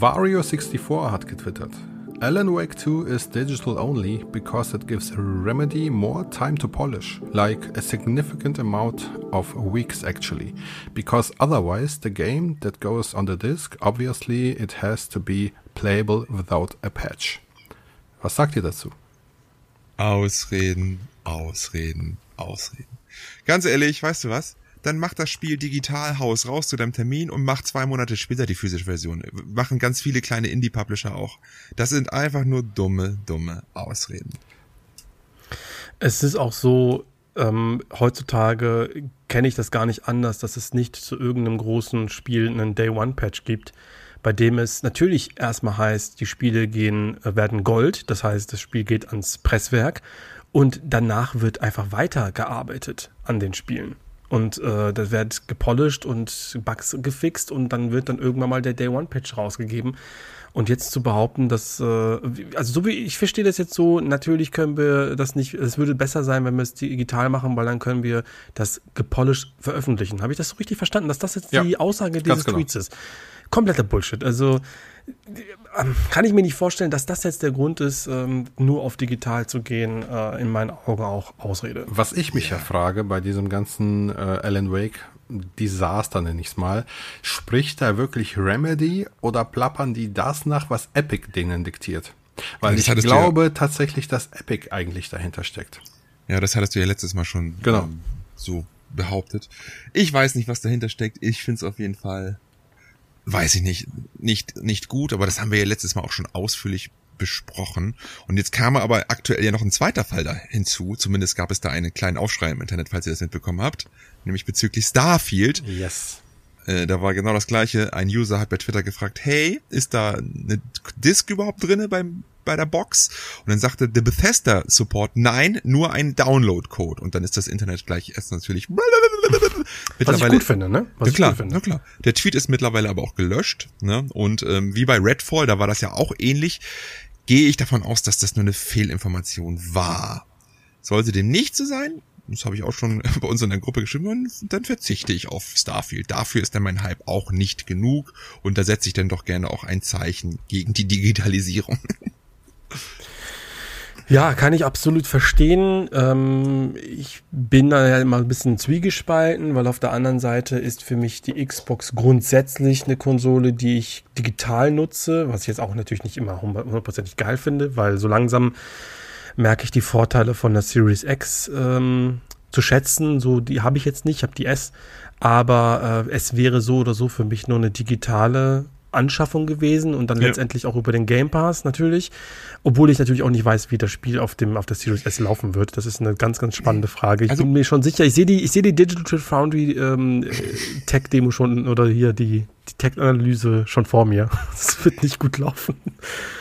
Wario64 hat getwittert. Alan Wake 2 is digital only because it gives Remedy more time to polish, like a significant amount of weeks actually, because otherwise the game that goes on the disc, obviously it has to be playable without a patch. Was sagt ihr dazu? Ausreden, Ausreden, Ausreden. Ganz ehrlich, weißt du was? Dann mach das Spiel digital Haus raus zu deinem Termin und mach zwei Monate später die physische Version. Machen ganz viele kleine Indie-Publisher auch. Das sind einfach nur dumme, dumme Ausreden. Es ist auch so, ähm, heutzutage kenne ich das gar nicht anders, dass es nicht zu irgendeinem großen Spiel einen Day-One-Patch gibt, bei dem es natürlich erstmal heißt, die Spiele gehen, äh, werden Gold, das heißt, das Spiel geht ans Presswerk und danach wird einfach weitergearbeitet an den Spielen. Und äh, das wird gepolished und Bugs gefixt und dann wird dann irgendwann mal der Day One Patch rausgegeben. Und jetzt zu behaupten, dass, äh, also so wie ich verstehe das jetzt so, natürlich können wir das nicht, es würde besser sein, wenn wir es digital machen, weil dann können wir das gepolished veröffentlichen. Habe ich das so richtig verstanden, dass das jetzt ja, die Aussage dieses genau. Tweets ist? Kompletter Bullshit. Also kann ich mir nicht vorstellen, dass das jetzt der Grund ist, ähm, nur auf digital zu gehen, äh, in meinen Augen auch Ausrede. Was ich mich ja, frage bei diesem ganzen äh, Alan Wake Desaster nenne ich es mal, spricht da wirklich Remedy oder plappern die das nach, was Epic denen diktiert? Weil das ich glaube ja, tatsächlich, dass Epic eigentlich dahinter steckt. Ja, das hattest du ja letztes Mal schon genau. ähm, so behauptet. Ich weiß nicht, was dahinter steckt. Ich finde es auf jeden Fall weiß ich nicht, nicht, nicht gut, aber das haben wir ja letztes Mal auch schon ausführlich besprochen. Und jetzt kam aber aktuell ja noch ein zweiter Fall da hinzu. Zumindest gab es da einen kleinen Aufschrei im Internet, falls ihr das mitbekommen habt. Nämlich bezüglich Starfield. Yes. Äh, da war genau das gleiche. Ein User hat bei Twitter gefragt, hey, ist da eine Disk überhaupt drinne beim bei der Box? Und dann sagte der Bethesda Support, nein, nur ein Download-Code. Und dann ist das Internet gleich erst natürlich Was ich gut finde, ne? Was ja, klar, finde. Ja, klar. Der Tweet ist mittlerweile aber auch gelöscht. Ne? Und ähm, wie bei Redfall, da war das ja auch ähnlich, gehe ich davon aus, dass das nur eine Fehlinformation war. Sollte dem nicht so sein, das habe ich auch schon bei uns in der Gruppe geschrieben, dann verzichte ich auf Starfield. Dafür ist dann mein Hype auch nicht genug und da setze ich dann doch gerne auch ein Zeichen gegen die Digitalisierung. Ja, kann ich absolut verstehen. Ähm, ich bin da ja immer ein bisschen zwiegespalten, weil auf der anderen Seite ist für mich die Xbox grundsätzlich eine Konsole, die ich digital nutze, was ich jetzt auch natürlich nicht immer hundertprozentig geil finde, weil so langsam merke ich die Vorteile von der Series X ähm, zu schätzen. So, die habe ich jetzt nicht, ich habe die S, aber äh, es wäre so oder so für mich nur eine digitale Anschaffung gewesen und dann ja. letztendlich auch über den Game Pass natürlich. Obwohl ich natürlich auch nicht weiß, wie das Spiel auf dem auf der Series S laufen wird. Das ist eine ganz, ganz spannende Frage. Ich also, bin mir schon sicher, ich sehe die, ich sehe die Digital Foundry ähm, Tech-Demo schon oder hier die, die Tech-Analyse schon vor mir. Das wird nicht gut laufen.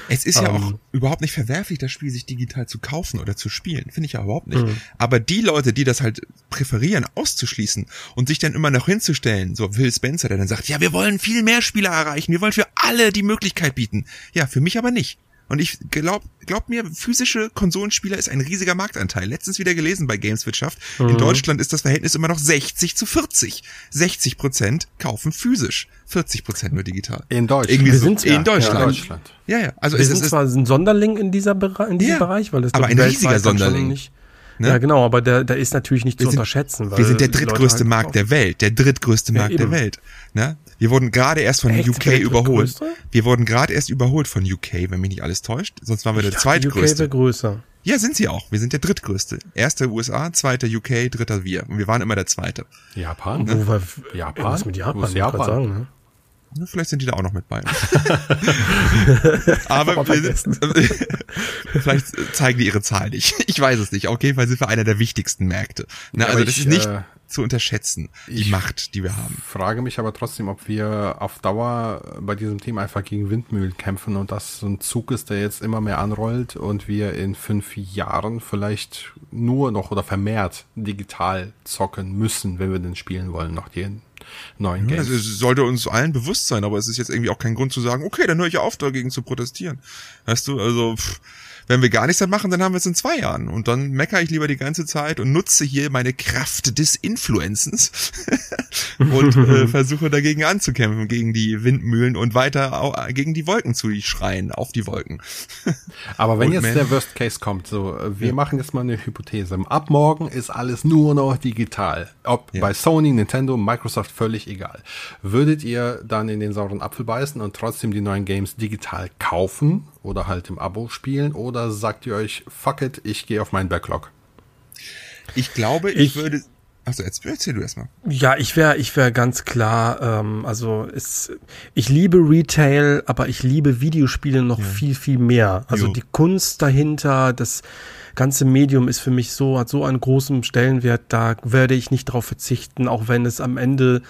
Es ist ja um, auch ähm. überhaupt nicht verwerflich, das Spiel sich digital zu kaufen oder zu spielen. Finde ich ja überhaupt nicht. Mhm. Aber die Leute, die das halt präferieren, auszuschließen und sich dann immer noch hinzustellen, so Will Spencer, der dann sagt, ja, wir wollen viel mehr Spieler erreichen, wir wollen für alle die Möglichkeit bieten. Ja, für mich aber nicht. Und ich glaub, glaub mir, physische Konsolenspieler ist ein riesiger Marktanteil. Letztens wieder gelesen bei Gameswirtschaft. Mhm. In Deutschland ist das Verhältnis immer noch 60 zu 40. 60 Prozent kaufen physisch, 40 Prozent nur digital. In Deutschland. Irgendwie Wir so, sind in Deutschland. Ja, Deutschland. Ja, ja. Also Wir es sind ist zwar ein Sonderling in dieser Bere in diesem ja, Bereich, weil es aber ein riesiger Sonderling. Nicht, Ne? Ja, genau, aber der, der ist natürlich nicht wir zu sind, unterschätzen. wir sind der drittgrößte halt Markt der Welt, der drittgrößte Markt ja, der Welt. Ne? Wir wurden gerade erst von Echt? UK überholt. Wir wurden gerade erst überholt von UK, wenn mich nicht alles täuscht. Sonst waren wir ich der zweitgrößte. UK wäre größer. Ja, sind sie auch. Wir sind der drittgrößte. Erster USA, zweiter UK, dritter wir. Und wir waren immer der zweite. Japan? Ne? Wo war Japan? Was mit Japan? Wo Japan? Sagen, ne? Vielleicht sind die da auch noch mit bei. Aber vielleicht zeigen die ihre Zahl nicht. Ich weiß es nicht. Auf jeden Fall sind wir einer der wichtigsten Märkte. Na, also das ich, ist nicht äh, zu unterschätzen, die Macht, die wir haben. frage mich aber trotzdem, ob wir auf Dauer bei diesem Team einfach gegen Windmühlen kämpfen und das so ein Zug ist, der jetzt immer mehr anrollt und wir in fünf Jahren vielleicht nur noch oder vermehrt digital zocken müssen, wenn wir denn spielen wollen, noch jeden neuen Games. Also es sollte uns allen bewusst sein, aber es ist jetzt irgendwie auch kein Grund zu sagen, okay, dann höre ich auf, dagegen zu protestieren. Weißt du, also pff, Wenn wir gar nichts mehr machen, dann haben wir es in zwei Jahren. Und dann meckere ich lieber die ganze Zeit und nutze hier meine Kraft des Influenzens und äh, versuche dagegen anzukämpfen, gegen die Windmühlen und weiter gegen die Wolken zu schreien, auf die Wolken. Aber wenn und jetzt man, der Worst Case kommt, so, äh, wir ja. machen jetzt mal eine Hypothese. Ab morgen ist alles nur noch digital. Ob ja. bei Sony, Nintendo, Microsoft, völlig egal. Würdet ihr dann in den sauren Apfel beißen und trotzdem die neuen Games digital kaufen oder halt im Abo spielen? Oder sagt ihr euch, fuck it, ich gehe auf meinen Backlog? Ich glaube, ich, ich würde. Also erzähl, erzähl du erstmal. Ja, ich wäre ich wäre ganz klar, ähm, also es, ich liebe Retail, aber ich liebe Videospiele noch ja. viel, viel mehr. Also jo. die Kunst dahinter, das ganze Medium ist für mich so, hat so einen großen Stellenwert, da werde ich nicht drauf verzichten, auch wenn es am Ende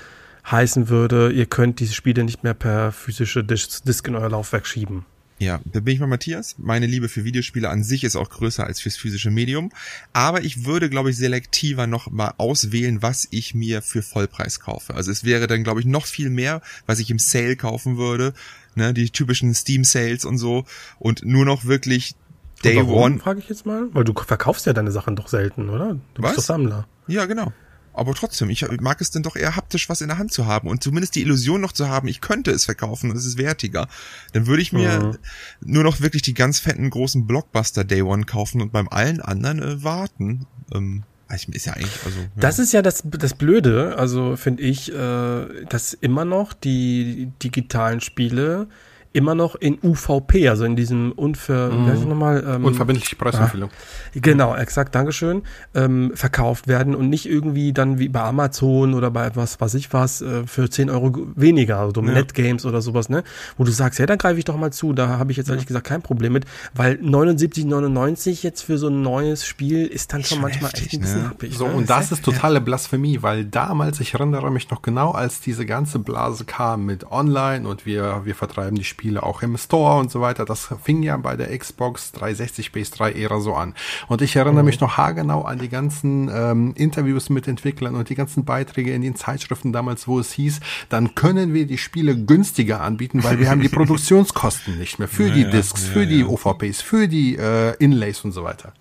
heißen würde, ihr könnt diese Spiele nicht mehr per physische Dis Disk in euer Laufwerk schieben. Ja, da bin ich mal Matthias. Meine Liebe für Videospiele an sich ist auch größer als fürs physische Medium. Aber ich würde, glaube ich, selektiver noch mal auswählen, was ich mir für Vollpreis kaufe. Also es wäre dann, glaube ich, noch viel mehr, was ich im Sale kaufen würde. Ne, die typischen Steam Sales und so. Und nur noch wirklich Day One. frage ich jetzt mal. Weil du verkaufst ja deine Sachen doch selten, oder? Du was? bist doch Sammler. Ja, genau. Aber trotzdem, ich mag es denn doch eher haptisch was in der Hand zu haben und zumindest die Illusion noch zu haben, ich könnte es verkaufen und es ist wertiger. Dann würde ich mir mhm. nur noch wirklich die ganz fetten großen Blockbuster Day One kaufen und beim allen anderen äh, warten. Ähm, ist ja eigentlich, also. Ja. Das ist ja das, das Blöde, also finde ich, äh, dass immer noch die digitalen Spiele immer noch in UVP, also in diesem unver, mhm. nochmal, ähm, unverbindliche Preisempfehlung. Ah, genau, exakt, Dankeschön, ähm, verkauft werden und nicht irgendwie dann wie bei Amazon oder bei was weiß ich was äh, für 10 Euro weniger, also ja. Netgames oder sowas, ne? Wo du sagst, ja, da greife ich doch mal zu, da habe ich jetzt ehrlich ja. gesagt kein Problem mit, weil 79,99 jetzt für so ein neues Spiel ist dann schon, schon manchmal heftig, echt ein bisschen ne? happig. So, ne? und das ist totale Blasphemie, weil damals, ich erinnere mich noch genau, als diese ganze Blase kam mit Online und wir, wir vertreiben die Spiele Spiele auch im Store und so weiter. Das fing ja bei der Xbox 360 PS3 Ära so an. Und ich erinnere mhm. mich noch haargenau an die ganzen ähm, Interviews mit Entwicklern und die ganzen Beiträge in den Zeitschriften damals, wo es hieß, dann können wir die Spiele günstiger anbieten, weil wir haben die Produktionskosten nicht mehr für ja, die Discs, ja, für ja, die OVPs, für die äh, Inlays und so weiter.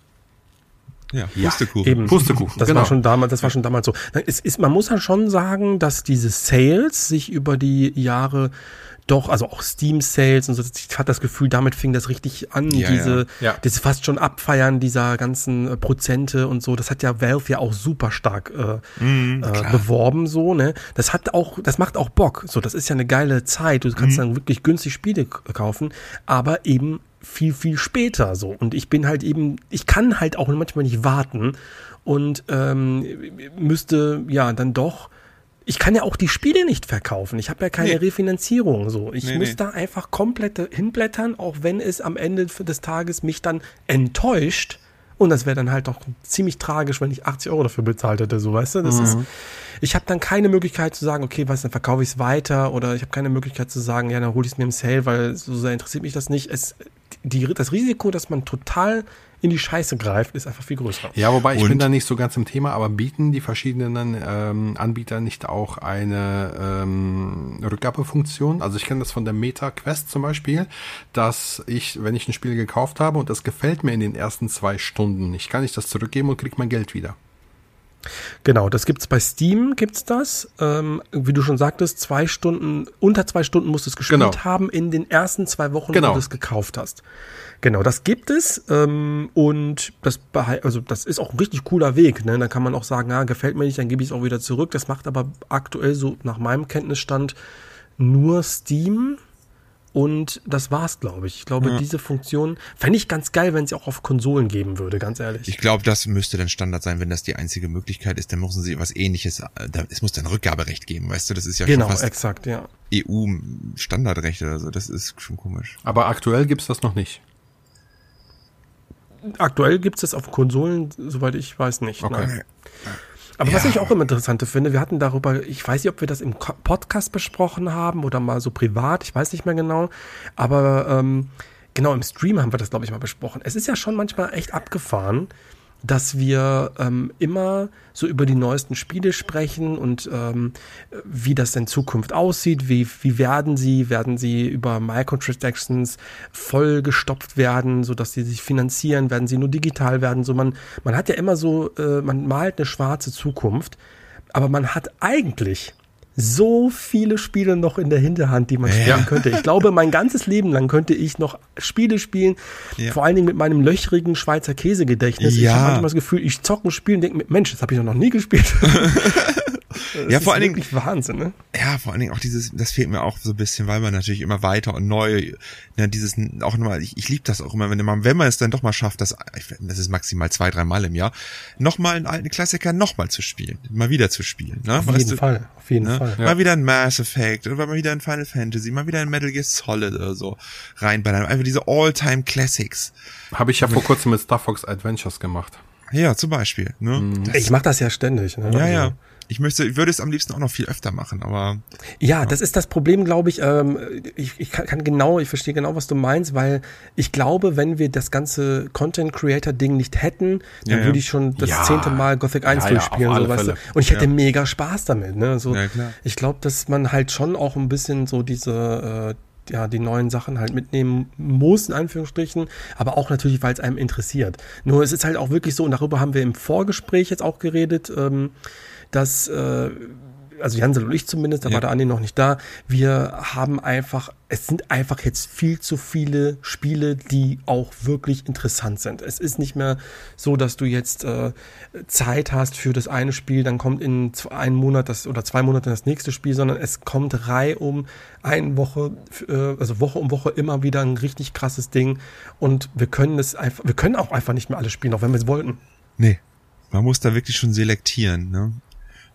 Ja, Pustekuchen. Eben. Pustekuchen. Das genau. war schon damals, das war schon damals so. Es ist, man muss ja schon sagen, dass diese Sales sich über die Jahre doch, also auch Steam Sales und so, ich hatte das Gefühl, damit fing das richtig an, ja, diese, ja. Ja. das fast schon Abfeiern dieser ganzen äh, Prozente und so, das hat ja Valve ja auch super stark äh, mhm, äh, beworben, so, ne, das hat auch, das macht auch Bock, so, das ist ja eine geile Zeit, du kannst mhm. dann wirklich günstig Spiele kaufen, aber eben viel, viel später, so, und ich bin halt eben, ich kann halt auch manchmal nicht warten und ähm, müsste, ja, dann doch ich kann ja auch die Spiele nicht verkaufen. Ich habe ja keine nee. Refinanzierung. So, ich nee, muss nee. da einfach komplett hinblättern, auch wenn es am Ende des Tages mich dann enttäuscht. Und das wäre dann halt doch ziemlich tragisch, wenn ich 80 Euro dafür bezahlt hätte, so weißt du. Das mhm. ist, ich habe dann keine Möglichkeit zu sagen, okay, was, dann verkaufe ich es weiter, oder ich habe keine Möglichkeit zu sagen, ja, dann hole ich es mir im Sale, weil so sehr interessiert mich das nicht. Es, die, das Risiko, dass man total in die Scheiße greift, ist einfach viel größer. Ja, wobei ich Und? bin da nicht so ganz im Thema, aber bieten die verschiedenen ähm, Anbieter nicht auch eine ähm, Rückgabefunktion? Also ich kenne das von der Meta Quest zum Beispiel, dass ich, wenn ich ein Spiel gekauft habe und das gefällt mir in den ersten zwei Stunden, ich kann nicht das zurückgeben und kriege mein Geld wieder. Genau, das gibt's bei Steam, gibt's das. Ähm, wie du schon sagtest, zwei Stunden, unter zwei Stunden musst du es gespielt genau. haben in den ersten zwei Wochen, genau. wo du es gekauft hast. Genau, das gibt es ähm, und das, also das ist auch ein richtig cooler Weg. Ne? Da kann man auch sagen, ja, gefällt mir nicht, dann gebe ich es auch wieder zurück. Das macht aber aktuell so nach meinem Kenntnisstand nur Steam. Und das war's, glaube ich. Ich glaube, ja. diese Funktion fände ich ganz geil, wenn sie auch auf Konsolen geben würde, ganz ehrlich. Ich glaube, das müsste dann Standard sein, wenn das die einzige Möglichkeit ist, dann müssen sie was ähnliches, äh, es muss dann Rückgaberecht geben, weißt du, das ist ja genau, schon fast exakt, ja. EU-Standardrecht oder so, das ist schon komisch. Aber aktuell gibt's das noch nicht aktuell gibt es das auf Konsolen, soweit ich weiß, nicht. Okay. Nein. Aber ja. was ich auch immer interessant finde, wir hatten darüber, ich weiß nicht, ob wir das im Podcast besprochen haben oder mal so privat, ich weiß nicht mehr genau, aber ähm, genau im Stream haben wir das, glaube ich, mal besprochen. Es ist ja schon manchmal echt abgefahren, dass wir ähm, immer so über die neuesten Spiele sprechen und ähm, wie das in Zukunft aussieht, wie, wie werden sie, werden sie über Microtransactions vollgestopft werden, sodass sie sich finanzieren, werden sie nur digital werden, so man, man hat ja immer so, äh, man malt eine schwarze Zukunft, aber man hat eigentlich so viele Spiele noch in der Hinterhand, die man spielen ja. könnte. Ich glaube, mein ganzes Leben lang könnte ich noch Spiele spielen, ja. vor allen Dingen mit meinem löchrigen Schweizer Käsegedächtnis. Ja. Ich habe manchmal das Gefühl, ich zocke ein Spiel und denke, Mensch, das habe ich noch nie gespielt. Das ja, vor allen Dingen Wahnsinn, ne? Ja, vor allen Dingen auch dieses, das fehlt mir auch so ein bisschen, weil man natürlich immer weiter und neu, ne, dieses auch nochmal, ich, ich liebe das auch immer, wenn man, wenn man es dann doch mal schafft, das, das ist maximal zwei, drei Mal im Jahr, nochmal einen alten Klassiker nochmal zu spielen, mal wieder zu spielen. Ne? Auf jeden du, Fall, auf jeden ne? Fall. Ja. Mal wieder ein Mass Effect oder mal wieder ein Final Fantasy, mal wieder ein Metal Gear Solid oder so reinballern. Einfach diese All-Time Classics. Habe ich ja vor kurzem mit Star Fox Adventures gemacht. Ja, zum Beispiel. Ne? Mhm. Ich mache das ja ständig. Ne? Ja, ja. Ich möchte, ich würde es am liebsten auch noch viel öfter machen, aber. Ja, ja. das ist das Problem, glaube ich. Ähm, ich, ich kann genau, ich verstehe genau, was du meinst, weil ich glaube, wenn wir das ganze Content Creator Ding nicht hätten, dann ja, würde ich schon das ja. zehnte Mal Gothic 1 durchspielen, so, weißt du? Und ich hätte mega Spaß damit, ne? So, ich glaube, dass man halt schon auch ein bisschen so diese, äh, ja, die neuen Sachen halt mitnehmen muss, in Anführungsstrichen, aber auch natürlich, weil es einem interessiert. Nur es ist halt auch wirklich so, und darüber haben wir im Vorgespräch jetzt auch geredet, ähm, dass, äh, also Jansel und ich zumindest, da ja. war der Andi noch nicht da, wir haben einfach, es sind einfach jetzt viel zu viele Spiele, die auch wirklich interessant sind. Es ist nicht mehr so, dass du jetzt äh, Zeit hast für das eine Spiel, dann kommt in einem Monat das oder zwei Monate das nächste Spiel, sondern es kommt Reihe um eine Woche, äh, also Woche um Woche immer wieder ein richtig krasses Ding und wir können es einfach, wir können auch einfach nicht mehr alles spielen, auch wenn wir es wollten. Nee. Man muss da wirklich schon selektieren, ne?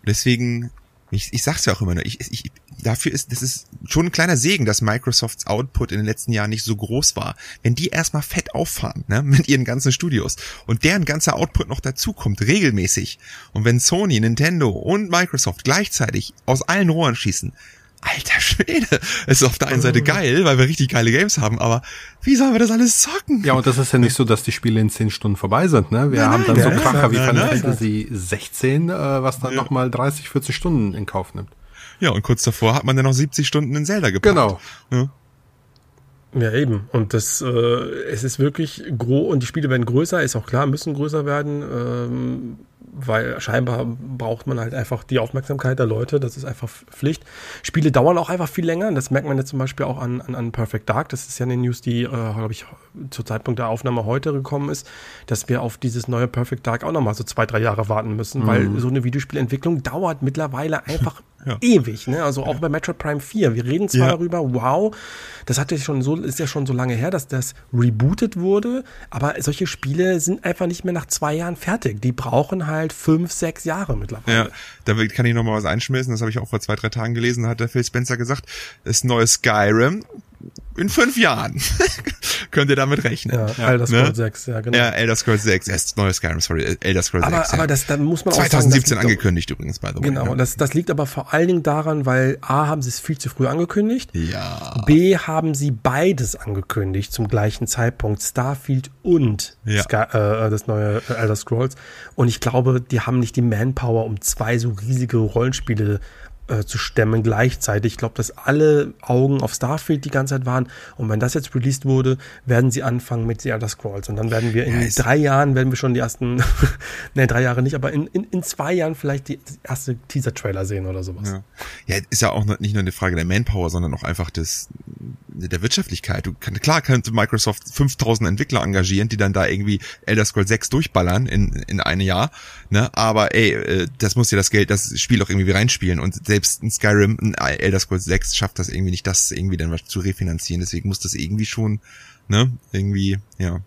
Deswegen, ich, ich sag's ja auch immer nur, ich, ich, dafür ist, das ist schon ein kleiner Segen, dass Microsofts Output in den letzten Jahren nicht so groß war. Wenn die erstmal fett auffahren, ne, mit ihren ganzen Studios und deren ganzer Output noch dazukommt, regelmäßig, und wenn Sony, Nintendo und Microsoft gleichzeitig aus allen Rohren schießen, alter Schwede, es ist auf der einen Seite oh. geil, weil wir richtig geile Games haben, aber wie sollen wir das alles zocken? Ja, und das ist ja nicht so, dass die Spiele in zehn Stunden vorbei sind, ne? Wir nein, haben dann nein, so Kracher wie Final Fantasy 16, äh, was dann ja. nochmal 30, 40 Stunden in Kauf nimmt. Ja, und kurz davor hat man dann noch 70 Stunden in Zelda gepackt. Genau. Ja. Ja, eben. Und das, äh, es ist wirklich groß und die Spiele werden größer, ist auch klar, müssen größer werden. Ähm, weil scheinbar braucht man halt einfach die Aufmerksamkeit der Leute, das ist einfach Pflicht. Spiele dauern auch einfach viel länger, das merkt man jetzt zum Beispiel auch an, an, an Perfect Dark, das ist ja eine News, die, äh, glaube ich, zu Zeitpunkt der Aufnahme heute gekommen ist, dass wir auf dieses neue Perfect Dark auch nochmal so zwei, drei Jahre warten müssen, mhm. weil so eine Videospielentwicklung dauert mittlerweile einfach ja. ewig, ne? Also auch ja. bei Metroid Prime 4. Wir reden zwar ja. darüber, wow, das hat ja schon so, ist ja schon so lange her, dass das rebootet wurde, aber solche Spiele sind einfach nicht mehr nach zwei Jahren fertig. Die brauchen halt fünf, sechs Jahre mittlerweile. Ja, da kann ich nochmal was einschmissen, das habe ich auch vor zwei, drei Tagen gelesen, da hat der Phil Spencer gesagt, das neue Skyrim in fünf Jahren könnt ihr damit rechnen. Ja, Elder Scrolls ne? 6, ja, genau. Ja, Elder Scrolls 6, erst neues Skyrim, sorry, Elder Scrolls aber, 6. Aber ja. das, da muss man 2017 auch sagen, angekündigt auch, übrigens, by the way. Genau, ne? das, das liegt aber vor allen Dingen daran, weil A, haben sie es viel zu früh angekündigt. Ja. B, haben sie beides angekündigt zum gleichen Zeitpunkt, Starfield und ja. Sky, äh, das neue Elder Scrolls. Und ich glaube, die haben nicht die Manpower, um zwei so riesige Rollenspiele äh, zu stemmen gleichzeitig. Ich glaube, dass alle Augen auf Starfield die ganze Zeit waren. Und wenn das jetzt released wurde, werden sie anfangen mit The Elder Scrolls. Und dann werden wir in ja, drei Jahren, werden wir schon die ersten, ne, drei Jahre nicht, aber in, in, in zwei Jahren vielleicht die erste Teaser-Trailer sehen oder sowas. Ja. ja, ist ja auch nicht nur eine Frage der Manpower, sondern auch einfach des, der Wirtschaftlichkeit. Du kann, klar könnte Microsoft 5000 Entwickler engagieren, die dann da irgendwie Elder Scrolls 6 durchballern in, in einem Jahr, ne? Aber ey, äh, das muss ja das Geld, das Spiel auch irgendwie reinspielen und selbst ein Skyrim, ein Elder Scrolls 6 schafft das irgendwie nicht, das irgendwie dann was zu refinanzieren. Deswegen muss das irgendwie schon, ne, irgendwie, ja,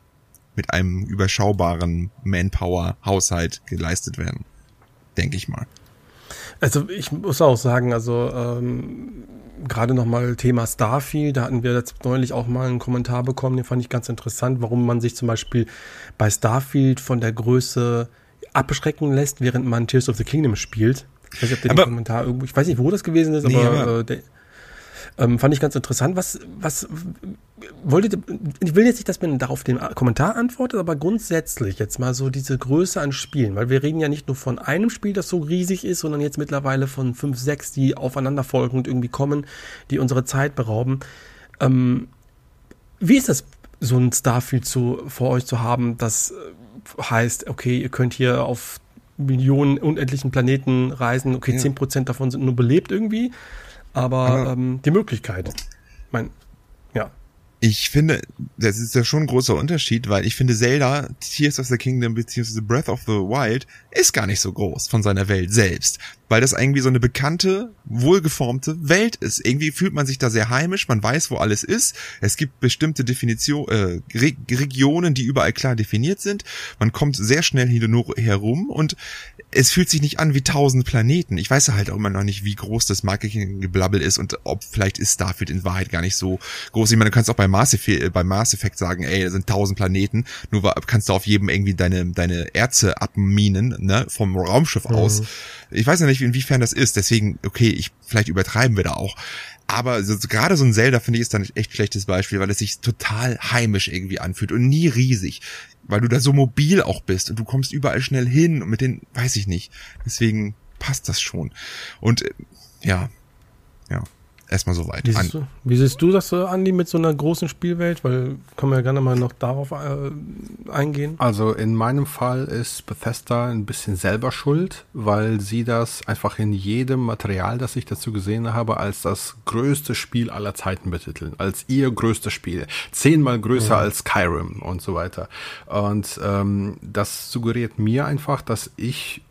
mit einem überschaubaren Manpower-Haushalt geleistet werden. Denke ich mal. Also ich muss auch sagen, also ähm, gerade nochmal Thema Starfield, da hatten wir jetzt neulich auch mal einen Kommentar bekommen, den fand ich ganz interessant, warum man sich zum Beispiel bei Starfield von der Größe abschrecken lässt, während man Tears of the Kingdom spielt. Ich weiß nicht, ob der aber, Kommentar irgendwo, ich weiß nicht, wo das gewesen ist, nee, aber, aber äh, der, Ähm, fand ich ganz interessant. Was, was wolltet ich will jetzt nicht, dass man darauf den Kommentar antwortet, aber grundsätzlich jetzt mal so diese Größe an Spielen, weil wir reden ja nicht nur von einem Spiel, das so riesig ist, sondern jetzt mittlerweile von fünf, sechs, die aufeinander folgen und irgendwie kommen, die unsere Zeit berauben. Ähm, wie ist das, so ein Starfield zu, vor euch zu haben, das äh, heißt, okay, ihr könnt hier auf Millionen unendlichen Planeten reisen, okay, zehn ja. Prozent davon sind nur belebt irgendwie, aber, aber ähm, die Möglichkeit, mein, ja. Ich finde, das ist ja schon ein großer Unterschied, weil ich finde Zelda, Tears of the Kingdom bzw. Breath of the Wild ist gar nicht so groß von seiner Welt selbst weil das irgendwie so eine bekannte, wohlgeformte Welt ist. Irgendwie fühlt man sich da sehr heimisch, man weiß, wo alles ist. Es gibt bestimmte Definition, äh, Re Regionen, die überall klar definiert sind. Man kommt sehr schnell hier nur herum und es fühlt sich nicht an wie tausend Planeten. Ich weiß halt auch immer noch nicht, wie groß das Marketing-Geblabbel ist und ob vielleicht ist Starfield in Wahrheit gar nicht so groß. Ich meine, du kannst auch bei Mass Effect, äh, bei Mass Effect sagen, ey, da sind tausend Planeten, nur kannst du auf jedem irgendwie deine, deine Erze abminen, ne, vom Raumschiff mhm. aus. Ich weiß ja nicht, inwiefern das ist. Deswegen, okay, ich, vielleicht übertreiben wir da auch. Aber so, gerade so ein Zelda finde ich ist dann ein echt schlechtes Beispiel, weil es sich total heimisch irgendwie anfühlt und nie riesig. Weil du da so mobil auch bist und du kommst überall schnell hin und mit den, weiß ich nicht. Deswegen passt das schon. Und äh, ja, ja erstmal soweit. Wie siehst, du, wie siehst du das, Andi, mit so einer großen Spielwelt? Weil können wir ja gerne mal noch darauf äh, eingehen. Also in meinem Fall ist Bethesda ein bisschen selber schuld, weil sie das einfach in jedem Material, das ich dazu gesehen habe, als das größte Spiel aller Zeiten betiteln. Als ihr größtes Spiel. Zehnmal größer ja. als Skyrim und so weiter. Und ähm, das suggeriert mir einfach, dass ich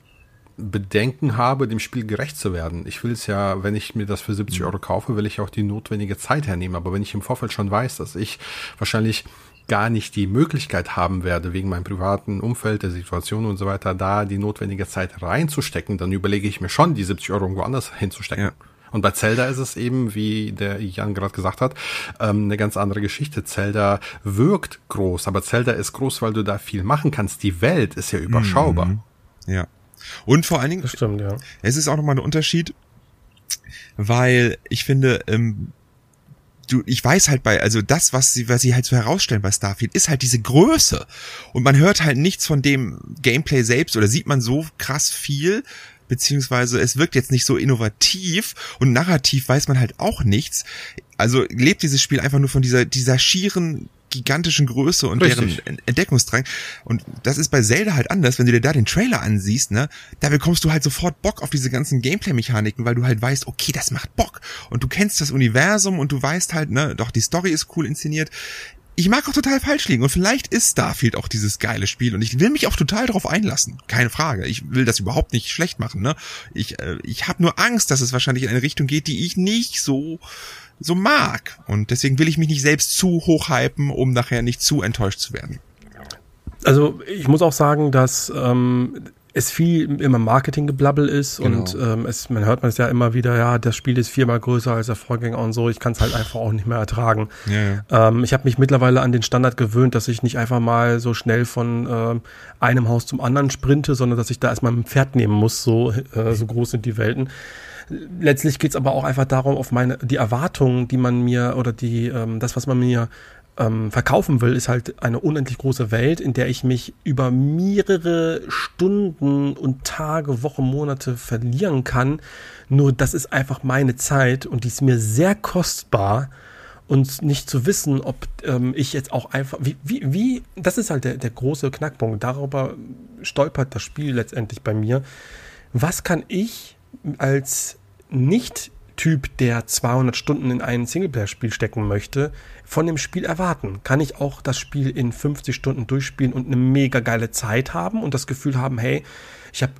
Bedenken habe, dem Spiel gerecht zu werden. Ich will es ja, wenn ich mir das für 70 mhm. Euro kaufe, will ich auch die notwendige Zeit hernehmen. Aber wenn ich im Vorfeld schon weiß, dass ich wahrscheinlich gar nicht die Möglichkeit haben werde, wegen meinem privaten Umfeld, der Situation und so weiter, da die notwendige Zeit reinzustecken, dann überlege ich mir schon, die 70 Euro irgendwo anders hinzustecken. Ja. Und bei Zelda ist es eben, wie der Jan gerade gesagt hat, ähm, eine ganz andere Geschichte. Zelda wirkt groß, aber Zelda ist groß, weil du da viel machen kannst. Die Welt ist ja überschaubar. Mhm. Ja. Und vor allen Dingen, stimmt, ja. es ist auch nochmal ein Unterschied, weil ich finde, ähm, du, ich weiß halt bei, also das, was sie, was sie halt so herausstellen bei Starfield, ist halt diese Größe. Und man hört halt nichts von dem Gameplay selbst oder sieht man so krass viel, beziehungsweise es wirkt jetzt nicht so innovativ und narrativ weiß man halt auch nichts. Also lebt dieses Spiel einfach nur von dieser, dieser schieren gigantischen Größe und Richtig. deren Entdeckungsdrang. Und das ist bei Zelda halt anders, wenn du dir da den Trailer ansiehst, ne, da bekommst du halt sofort Bock auf diese ganzen Gameplay-Mechaniken, weil du halt weißt, okay, das macht Bock. Und du kennst das Universum und du weißt halt, ne, doch, die Story ist cool inszeniert. Ich mag auch total falsch liegen und vielleicht ist Starfield auch dieses geile Spiel und ich will mich auch total darauf einlassen. Keine Frage. Ich will das überhaupt nicht schlecht machen, ne? Ich, äh, ich habe nur Angst, dass es wahrscheinlich in eine Richtung geht, die ich nicht so so mag. Und deswegen will ich mich nicht selbst zu hoch hypen, um nachher nicht zu enttäuscht zu werden. Also ich muss auch sagen, dass ähm, es viel immer Marketinggeblabbel ist genau. und ähm, es, man hört man es ja immer wieder, ja, das Spiel ist viermal größer als der Vorgänger und so. Ich kann es halt einfach auch nicht mehr ertragen. Ja, ja. Ähm, ich habe mich mittlerweile an den Standard gewöhnt, dass ich nicht einfach mal so schnell von äh, einem Haus zum anderen sprinte, sondern dass ich da erstmal ein Pferd nehmen muss, so, äh, so groß sind die Welten letztlich geht es aber auch einfach darum, auf meine, die Erwartungen, die man mir oder die, ähm, das, was man mir ähm, verkaufen will, ist halt eine unendlich große Welt, in der ich mich über mehrere Stunden und Tage, Wochen, Monate verlieren kann. Nur das ist einfach meine Zeit und die ist mir sehr kostbar und nicht zu wissen, ob ähm, ich jetzt auch einfach, wie, wie, wie, das ist halt der, der große Knackpunkt. Darüber stolpert das Spiel letztendlich bei mir. Was kann ich als Nicht-Typ, der 200 Stunden in ein Singleplayer-Spiel stecken möchte, von dem Spiel erwarten? Kann ich auch das Spiel in 50 Stunden durchspielen und eine mega geile Zeit haben und das Gefühl haben, hey, ich habe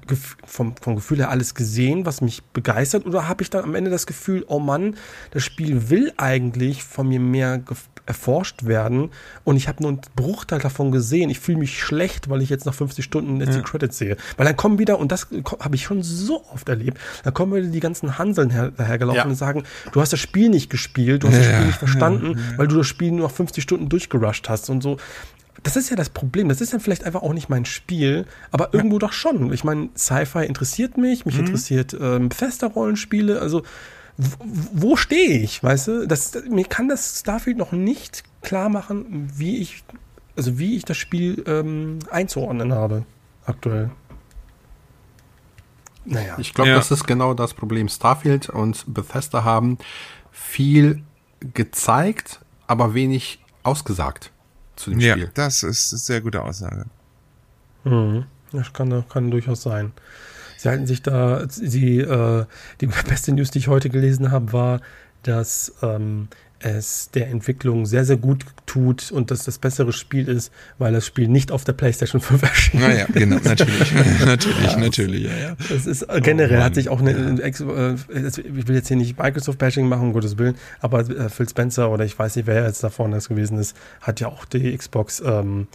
vom, vom Gefühl her alles gesehen, was mich begeistert, oder habe ich dann am Ende das Gefühl, oh Mann, das Spiel will eigentlich von mir mehr erforscht werden und ich habe nur einen Bruchteil davon gesehen. Ich fühle mich schlecht, weil ich jetzt nach 50 Stunden jetzt ja. die Credits sehe. Weil dann kommen wieder, und das habe ich schon so oft erlebt, da kommen wieder die ganzen Hanseln her, dahergelaufen ja. und sagen, du hast das Spiel nicht gespielt, du hast ja, das Spiel nicht verstanden, weil du das Spiel nur nach 50 Stunden durchgerusht hast und so. Das ist ja das Problem. Das ist ja vielleicht einfach auch nicht mein Spiel, aber irgendwo doch schon. Ich meine, Sci-Fi interessiert mich, mich mhm. interessiert ähm, fester Rollenspiele, also wo stehe ich, weißt du? Das, mir kann das Starfield noch nicht klar machen, wie ich, also wie ich das Spiel ähm, einzuordnen habe aktuell. Naja. Ich glaube, ja. das ist genau das Problem. Starfield und Bethesda haben viel gezeigt, aber wenig ausgesagt zu dem ja, Spiel. Ja, das ist eine sehr gute Aussage. Mhm. Das kann, kann durchaus sein. Sie halten sich da, sie, äh, die beste News, die ich heute gelesen habe, war, dass ähm, es der Entwicklung sehr, sehr gut tut und dass das bessere Spiel ist, weil das Spiel nicht auf der PlayStation 5 erschien. Naja, genau, natürlich. natürlich, ja, natürlich, ja, ja. Das ist äh, generell oh, hat sich auch eine, ja. äh, ich will jetzt hier nicht Microsoft-Bashing machen, um Gottes Willen, aber äh, Phil Spencer oder ich weiß nicht, wer jetzt da vorne das gewesen ist, hat ja auch die Xbox ähm,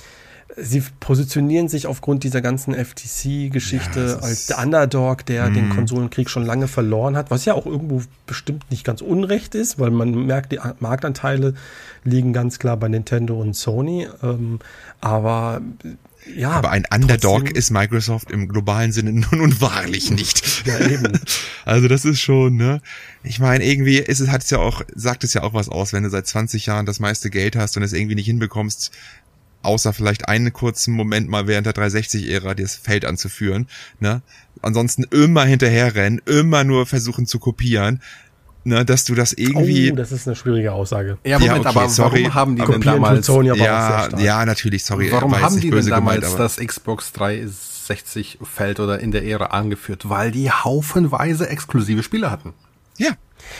sie positionieren sich aufgrund dieser ganzen FTC-Geschichte ja, als der Underdog, der den mhm. Konsolenkrieg schon lange verloren hat, was ja auch irgendwo bestimmt nicht ganz unrecht ist, weil man merkt, die Marktanteile liegen ganz klar bei Nintendo und Sony. Ähm, aber ja, aber ein Underdog trotzdem. ist Microsoft im globalen Sinne nun und wahrlich nicht. Ja, eben. Also das ist schon, ne? Ich meine, irgendwie ist es, hat es ja auch, sagt es ja auch was aus, wenn du seit 20 Jahren das meiste Geld hast und es irgendwie nicht hinbekommst, außer vielleicht einen kurzen Moment mal während der 360-Ära das Feld anzuführen. Ne? Ansonsten immer hinterherrennen, immer nur versuchen zu kopieren. Ne, dass du das irgendwie. Oh, das ist eine schwierige Aussage. Ja, Moment, ja, okay, aber sorry. warum haben die denn damals? Ja, ja, natürlich, sorry. Warum haben die denn damals gemeint, das Xbox 360 Feld oder in der Ära angeführt? Weil die haufenweise exklusive Spiele hatten. Ja.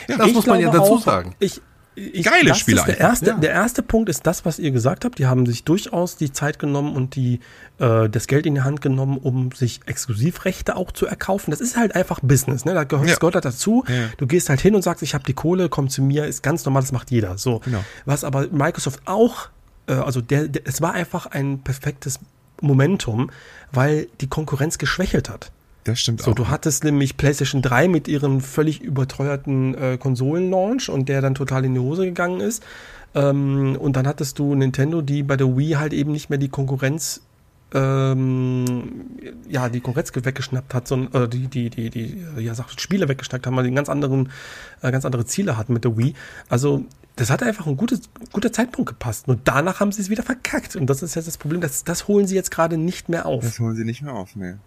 ja. Das muss man ja dazu auch, sagen. Ich, ich, Geile Spiele. Der erste, ja. der erste Punkt ist das, was ihr gesagt habt. Die haben sich durchaus die Zeit genommen und die, äh, das Geld in die Hand genommen, um sich Exklusivrechte auch zu erkaufen. Das ist halt einfach Business. Ne? Da gehört, ja. Das gehört halt dazu. Ja. Du gehst halt hin und sagst, ich habe die Kohle, komm zu mir. Ist ganz normal, das macht jeder. So. Genau. Was aber Microsoft auch, äh, also der, der, es war einfach ein perfektes Momentum, weil die Konkurrenz geschwächelt hat. Das stimmt so, auch. So, du hattest nämlich PlayStation 3 mit ihrem völlig überteuerten äh, Konsolenlaunch und der dann total in die Hose gegangen ist. Ähm, und dann hattest du Nintendo, die bei der Wii halt eben nicht mehr die Konkurrenz ähm, ja, die Konkurrenz weggeschnappt hat, sondern äh, die, die, die, die, ja, sag, Spiele weggeschnappt haben, weil die ganz anderen, äh, ganz andere Ziele hatten mit der Wii. Also, das hat einfach ein gutes, guter Zeitpunkt gepasst. Und danach haben sie es wieder verkackt. Und das ist jetzt das Problem, das, das holen sie jetzt gerade nicht mehr auf. Das holen sie nicht mehr auf, ne.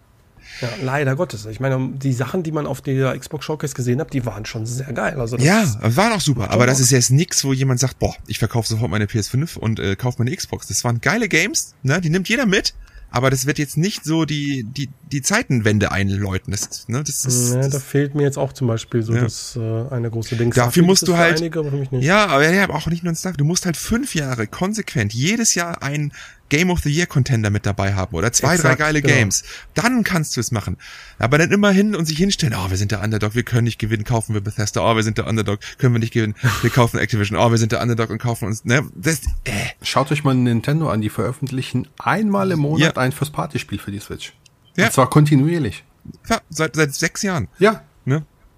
Ja, leider Gottes. Ich meine, die Sachen, die man auf der Xbox Showcase gesehen hat, die waren schon sehr geil. Also ja, waren auch super. Aber das ist jetzt nix, wo jemand sagt, boah, ich verkaufe sofort meine PS5 und äh, kaufe meine Xbox. Das waren geile Games, ne? Die nimmt jeder mit. Aber das wird jetzt nicht so die, die, die Zeitenwende einläuten. Das, ne, das ist, ja, das da fehlt mir jetzt auch zum Beispiel so ja. das äh, eine große Ding. Dafür musst du halt. Einige, aber ja, aber ja, auch nicht nur ein Stuff. Du musst halt fünf Jahre konsequent jedes Jahr ein Game of the Year Contender mit dabei haben oder zwei, Exakt, drei geile genau. Games. Dann kannst du es machen. Aber dann immer hin und sich hinstellen, oh, wir sind der Underdog, wir können nicht gewinnen, kaufen wir Bethesda, oh, wir sind der Underdog, können wir nicht gewinnen, wir kaufen Activision, oh, wir sind der Underdog und kaufen uns, ne, das, äh. Schaut euch mal Nintendo an, die veröffentlichen einmal im Monat ja. ein First-Party-Spiel für die Switch. Ja. Und zwar kontinuierlich. Ja, seit, seit sechs Jahren. Ja.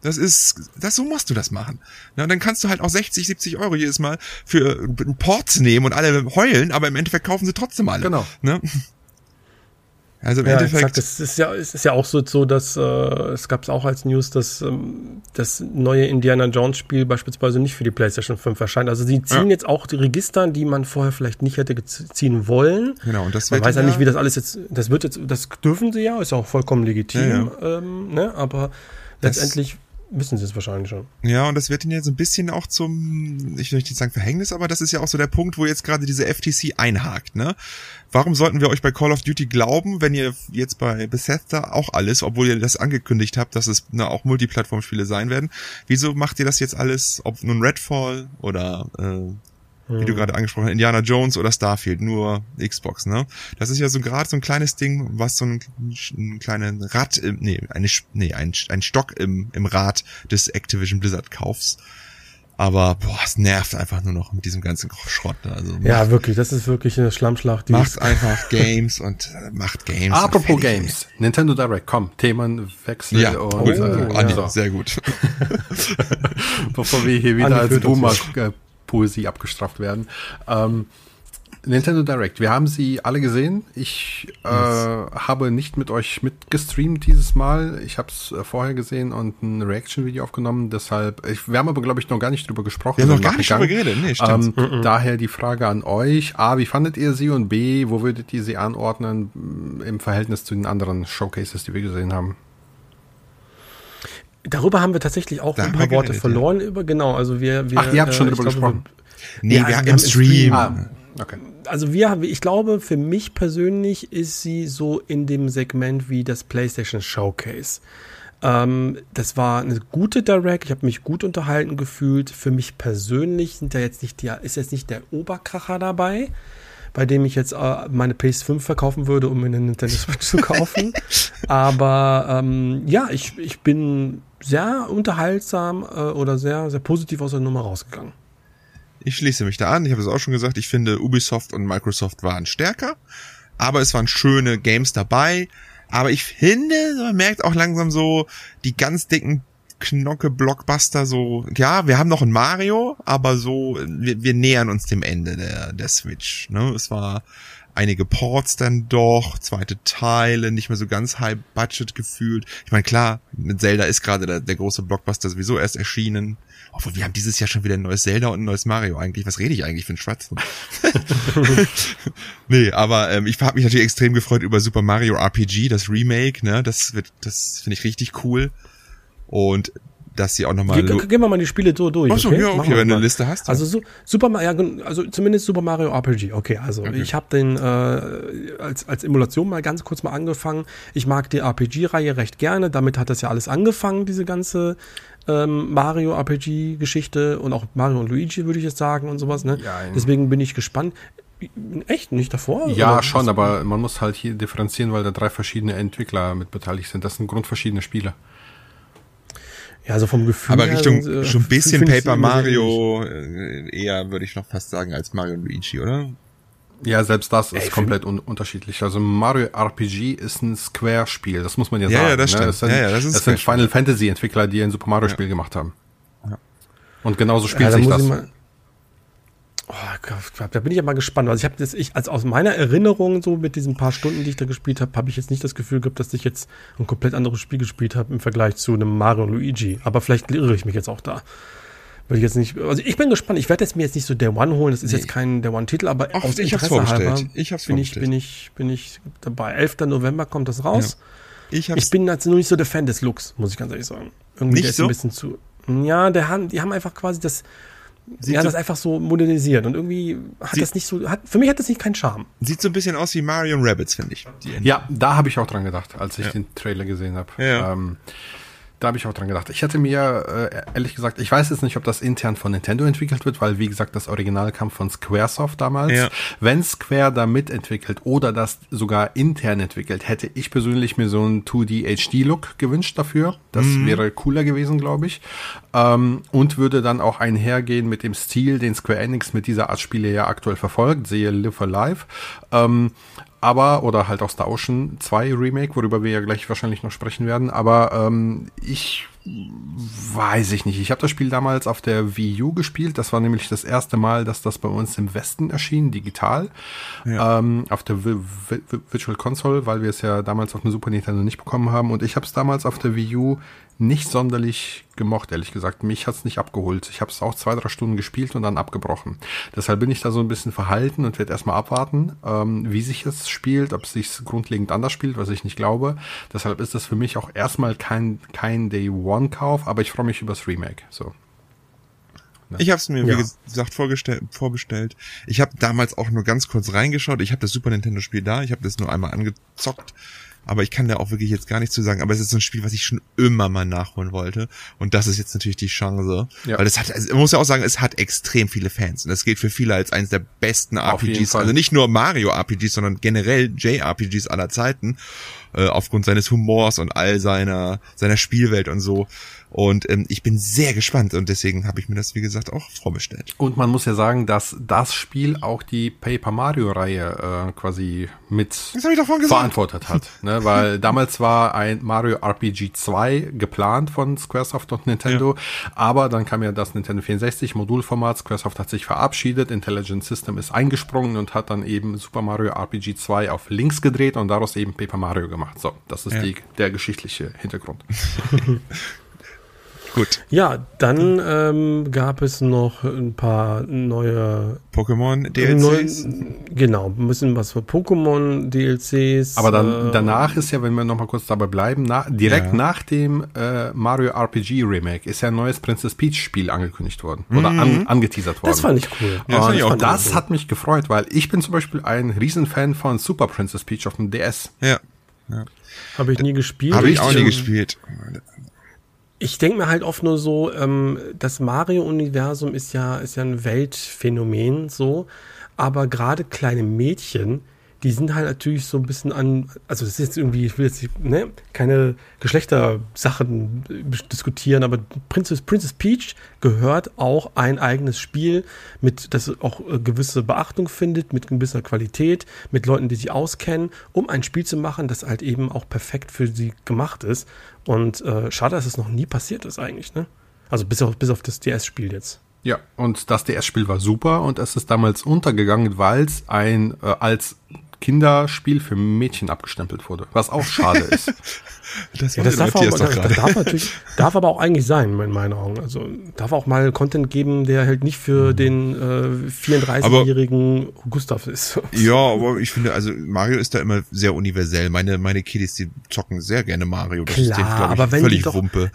Das ist, das, so musst du das machen. Ja, und dann kannst du halt auch 60, 70 Euro jedes Mal für Ports nehmen und alle heulen, aber im Endeffekt kaufen sie trotzdem alle. Genau. Ne? Also im ja, Endeffekt. Es ist ja, es ist ja auch so, so dass äh, es gab es auch als News, dass ähm, das neue Indiana Jones Spiel beispielsweise nicht für die PlayStation 5 erscheint. Also sie ziehen ja. jetzt auch die Register, die man vorher vielleicht nicht hätte ziehen wollen. Genau. Und das man weiß ja nicht, wie das alles jetzt. Das wird jetzt, das dürfen sie ja, ist auch vollkommen legitim. Ja, ähm, ne? Aber letztendlich wissen sie es wahrscheinlich schon. Ja, und das wird ihnen so ein bisschen auch zum, ich will nicht sagen Verhängnis, aber das ist ja auch so der Punkt, wo jetzt gerade diese FTC einhakt, ne? Warum sollten wir euch bei Call of Duty glauben, wenn ihr jetzt bei Bethesda auch alles, obwohl ihr das angekündigt habt, dass es ne, auch Multiplattform-Spiele sein werden, wieso macht ihr das jetzt alles, ob nun Redfall oder äh, wie du hm. gerade angesprochen hast, Indiana Jones oder Starfield, nur Xbox, ne? Das ist ja so gerade so ein kleines Ding, was so ein, ein kleinen Rad, im, nee, eine, nee, ein, ein Stock im, im Rad des Activision Blizzard Kaufs. Aber boah, es nervt einfach nur noch mit diesem ganzen Schrott. Also macht, ja, wirklich, das ist wirklich eine Schlammschlacht. macht einfach Games und äh, macht Games. Apropos Games, Nintendo Direct, komm, Themenwechsel ja, und oh, äh, Andi, so. sehr gut. Bevor wir hier wieder Andi als Boomer Poesie abgestraft werden. Ähm, Nintendo Direct. Wir haben sie alle gesehen. Ich äh, habe nicht mit euch mitgestreamt dieses Mal. Ich habe es äh, vorher gesehen und ein Reaction-Video aufgenommen. Deshalb, ich, wir haben aber, glaube ich, noch gar nicht drüber gesprochen. Wir haben noch gar nicht drüber geredet. Nee. Ähm, mhm. Daher die Frage an euch. A, wie fandet ihr sie? Und B, wo würdet ihr sie anordnen mm, im Verhältnis zu den anderen Showcases, die wir gesehen haben? Darüber haben wir tatsächlich auch da ein paar Worte verloren. Ja. Über, genau, also wir, wir Ach, ihr habt schon äh, drüber gesprochen. Nee, ja, wir haben im Stream. Stream. Ah, okay. Also wir, ich glaube, für mich persönlich ist sie so in dem Segment wie das PlayStation Showcase. Ähm, das war eine gute Direct. Ich habe mich gut unterhalten gefühlt. Für mich persönlich sind da jetzt nicht die, ist jetzt nicht der Oberkracher dabei, bei dem ich jetzt äh, meine PS5 verkaufen würde, um mir eine Nintendo Switch zu kaufen. Aber ähm, ja, ich, ich bin sehr unterhaltsam äh, oder sehr, sehr positiv aus der Nummer rausgegangen. Ich schließe mich da an. Ich habe es auch schon gesagt, ich finde Ubisoft und Microsoft waren stärker, aber es waren schöne Games dabei. Aber ich finde, man merkt auch langsam so die ganz dicken Knocke-Blockbuster so, ja, wir haben noch ein Mario, aber so, wir, wir nähern uns dem Ende der, der Switch. Ne? Es war einige Ports dann doch, zweite Teile, nicht mehr so ganz high budget gefühlt. Ich meine, klar, mit Zelda ist gerade der, der große Blockbuster sowieso erst erschienen. Obwohl, wir haben dieses Jahr schon wieder ein neues Zelda und ein neues Mario eigentlich. Was rede ich eigentlich für ein Schwatz? nee, aber ähm, ich habe mich natürlich extrem gefreut über Super Mario RPG, das Remake, ne? Das wird, das finde ich richtig cool. Und dass sie auch nochmal. Ge gehen wir mal die Spiele so durch. Achso, okay? ja, okay, wenn du eine Liste hast. Also so, Super Mario, also zumindest Super Mario RPG. Okay, also okay. ich habe den äh, als, als Emulation mal ganz kurz mal angefangen. Ich mag die RPG-Reihe recht gerne. Damit hat das ja alles angefangen, diese ganze ähm, Mario RPG-Geschichte und auch Mario und Luigi, würde ich jetzt sagen und sowas. Ne? Ja, Deswegen bin ich gespannt. Echt? Nicht davor? Ja, oder? schon, aber man muss halt hier differenzieren, weil da drei verschiedene Entwickler mit beteiligt sind. Das sind grundverschiedene Spiele. Ja, also vom Gefühl. Aber Richtung her, äh, schon ein bisschen Paper Mario äh, eher, würde ich noch fast sagen, als Mario und Luigi, oder? Ja, selbst das ist Ey, komplett un unterschiedlich. Also Mario RPG ist ein Square-Spiel, das muss man ja, ja sagen. Ja, das ne? stimmt. Das sind, ja, ja, das, das sind Final Fantasy-Entwickler, die ein Super Mario-Spiel ja. gemacht haben. Ja. Und genauso spielt sich das. Oh Gott, da bin ich ja mal gespannt. Also ich habe das, ich, also aus meiner Erinnerung so mit diesen paar Stunden, die ich da gespielt habe, habe ich jetzt nicht das Gefühl gehabt, dass ich jetzt ein komplett anderes Spiel gespielt habe im Vergleich zu einem Mario und Luigi. Aber vielleicht irre ich mich jetzt auch da. Will ich jetzt nicht, also ich bin gespannt. Ich werde jetzt mir jetzt nicht so der One holen. Das ist nee. jetzt kein der One-Titel, aber Ach, aus ich Interesse hab's halber ich hab's bin ich bin ich bin ich dabei. 11. November kommt das raus. Ja. Ich, ich bin jetzt nur nicht so der Fan des Looks, muss ich ganz ehrlich sagen. Irgendwie nicht der ist so? ein bisschen zu. Ja, der haben, die haben einfach quasi das Sie hat das einfach so modernisiert und irgendwie hat das nicht so, hat, für mich hat das nicht keinen Charme. Sieht so ein bisschen aus wie Mario Rabbits, finde ich. Ja, da habe ich auch dran gedacht, als ich ja. den Trailer gesehen habe. Ja. Ähm, da habe ich auch dran gedacht. Ich hätte mir, äh, ehrlich gesagt, ich weiß jetzt nicht, ob das intern von Nintendo entwickelt wird, weil, wie gesagt, das Original kam von Squaresoft damals. Ja. Wenn Square da mitentwickelt oder das sogar intern entwickelt, hätte ich persönlich mir so einen 2D HD-Look gewünscht dafür. Das mhm. wäre cooler gewesen, glaube ich. Ähm, und würde dann auch einhergehen mit dem Stil, den Square Enix mit dieser Art Spiele ja aktuell verfolgt, sehe Live Alive. Ähm, aber, oder halt auch Star Ocean 2 Remake, worüber wir ja gleich wahrscheinlich noch sprechen werden, aber ähm, ich weiß ich nicht. Ich habe das Spiel damals auf der Wii U gespielt. Das war nämlich das erste Mal, dass das bei uns im Westen erschien, digital. Ja. Ähm, auf der Virtual Console, weil wir es ja damals auf dem Super Nintendo nicht bekommen haben. Und ich habe es damals auf der Wii U nicht sonderlich gemocht, ehrlich gesagt. Mich hat's nicht abgeholt. Ich habe es auch zwei, drei Stunden gespielt und dann abgebrochen. Deshalb bin ich da so ein bisschen verhalten und werde erstmal abwarten, ähm, wie sich es spielt, ob es sich grundlegend anders spielt, was ich nicht glaube. Deshalb ist das für mich auch erstmal kein, kein Day One-Kauf, aber ich freue mich übers Remake. So. Ne? Ich habe es mir, wie ja. gesagt, vorbestellt. Ich habe damals auch nur ganz kurz reingeschaut. Ich habe das Super Nintendo-Spiel da. Ich habe das nur einmal angezockt aber ich kann da auch wirklich jetzt gar nichts zu sagen. Aber es ist so ein Spiel, was ich schon immer mal nachholen wollte. Und das ist jetzt natürlich die Chance. Ja. Weil es hat, also, man muss ja auch sagen, es hat extrem viele Fans. Und das gilt für viele als eines der besten RPGs. Also nicht nur Mario RPGs, sondern generell JRPGs aller Zeiten. Äh, aufgrund seines Humors und all seiner, seiner Spielwelt und so. Und ähm, ich bin sehr gespannt und deswegen habe ich mir das, wie gesagt, auch vorbestellt. Und man muss ja sagen, dass das Spiel auch die Paper Mario-Reihe äh, quasi mit verantwortet hat. ne? Weil damals war ein Mario RPG 2 geplant von Squaresoft und Nintendo, ja. aber dann kam ja das Nintendo 64 Modulformat, Squaresoft hat sich verabschiedet, Intelligent System ist eingesprungen und hat dann eben Super Mario RPG 2 auf links gedreht und daraus eben Paper Mario gemacht. So, das ist ja. die, der geschichtliche Hintergrund. Gut. Ja, dann ähm, gab es noch ein paar neue Pokémon-DLCs. Genau, ein bisschen was für Pokémon-DLCs. Aber dann äh, danach ist ja, wenn wir noch mal kurz dabei bleiben, na, direkt ja. nach dem äh, Mario RPG Remake ist ja ein neues Princess Peach Spiel angekündigt worden. Mhm. Oder an, angeteasert worden. Das fand ich cool. Ja, das, und das hat mich gefreut, weil ich bin zum Beispiel ein Riesenfan von Super Princess Peach auf dem DS. Ja. ja. Habe ich nie gespielt. Habe ich auch nie gespielt ich denke mir halt oft nur so, ähm, das Mario-Universum ist ja, ist ja ein Weltphänomen so, aber gerade kleine Mädchen, die sind halt natürlich so ein bisschen an, also das ist jetzt irgendwie, ich will jetzt ne, keine Geschlechtersachen diskutieren, aber Princess, Princess Peach gehört auch ein eigenes Spiel, mit das auch äh, gewisse Beachtung findet, mit gewisser Qualität, mit Leuten, die sich auskennen, um ein Spiel zu machen, das halt eben auch perfekt für sie gemacht ist. Und äh, schade, dass es noch nie passiert ist eigentlich, ne? Also bis auf, bis auf das DS-Spiel jetzt. Ja, und das DS-Spiel war super und es ist damals untergegangen, weil es ein äh, als Kinderspiel für Mädchen abgestempelt wurde, was auch schade ist. das, ja, das darf, auch, das, das darf natürlich, darf aber auch eigentlich sein, in meinen Augen. Also darf auch mal Content geben, der halt nicht für mhm. den äh, 34-jährigen Gustav ist. Ja, aber ich finde, also Mario ist da immer sehr universell. Meine, meine Kiddies, die zocken sehr gerne Mario. Das Klar, ist denen, ich, aber wenn völlig doch, Wumpe.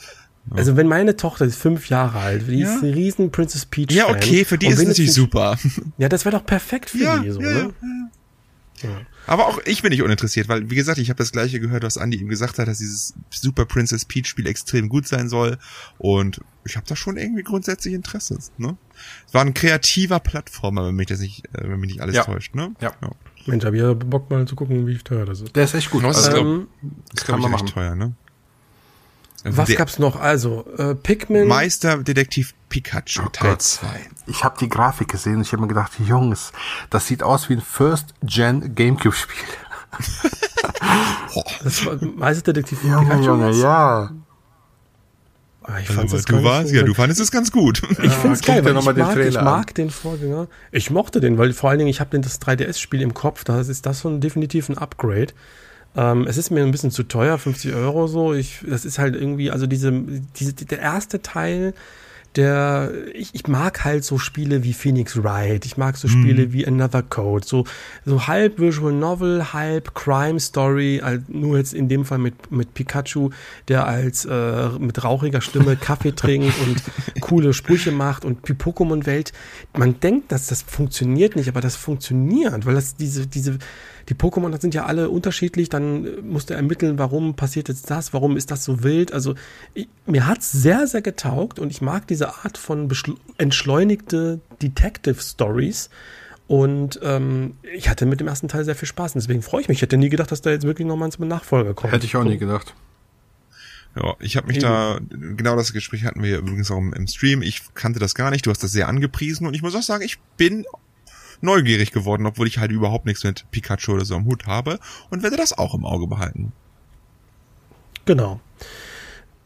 Also wenn meine Tochter ist fünf Jahre alt, die ja. ist ein riesen Princess Peach Ja, okay, für die ist es natürlich super. Ja, das wäre doch perfekt für ja, die so, ja, ne? Aber auch ich bin nicht uninteressiert, weil, wie gesagt, ich habe das gleiche gehört, was Andy ihm gesagt hat, dass dieses Super Princess Peach Spiel extrem gut sein soll. Und ich habe da schon irgendwie grundsätzlich Interesse. Ne? Es war ein kreativer Plattformer, wenn mich das nicht, äh, wenn mich nicht alles ja. täuscht. Ne? Ja. ja. Mensch, hab ich ja Bock mal zu gucken, wie teuer das ist. Der ist echt gut. Das ist, ähm, glaub, kann man echt teuer, ne? Was der gab's noch? Also, äh, Pikmin. Meisterdetektiv Pikachu, oh Teil 2. Ich habe die Grafik gesehen und ich habe mir gedacht, Jungs, das sieht aus wie ein First-Gen Gamecube-Spiel. das war Meisterdetektiv Junge, Pikachu. Junge, ja. Ah, ich fand also, du warst, ja, du fandest es ganz gut. Ich finde es geil, weil ich, mag, ich mag den Vorgänger. Ich mochte den, weil vor allen Dingen, ich habe das 3DS-Spiel im Kopf, da ist das schon definitiv ein Upgrade. Ähm, es ist mir ein bisschen zu teuer, 50 Euro so. Ich, das ist halt irgendwie, also diese, diese, der erste Teil, der, ich, ich mag halt so Spiele wie Phoenix Wright, ich mag so Spiele mhm. wie Another Code, so, so halb Visual Novel, halb Crime Story, halt nur jetzt in dem Fall mit, mit Pikachu, der als äh, mit rauchiger Stimme Kaffee trinkt und coole Sprüche macht und die Pokémon-Welt. Man denkt, dass das funktioniert nicht, aber das funktioniert, weil das diese, diese, die Pokémon sind ja alle unterschiedlich, dann äh, musst du ermitteln, warum passiert jetzt das, warum ist das so wild. Also ich, mir hat's sehr, sehr getaugt und ich mag diese Art von entschleunigte Detective Stories. Und ähm, ich hatte mit dem ersten Teil sehr viel Spaß. Und deswegen freue ich mich. Ich hätte nie gedacht, dass da jetzt wirklich nochmal ein Nachfolger kommt. Hätte ich auch nie gedacht. Ja, ich habe mich Eben. da, genau das Gespräch hatten wir übrigens auch im, im, Stream. Ich kannte das gar nicht. Du hast das sehr angepriesen und ich muss auch sagen, ich bin neugierig geworden, obwohl ich halt überhaupt nichts mit Pikachu oder so am Hut habe und werde das auch im Auge behalten. Genau.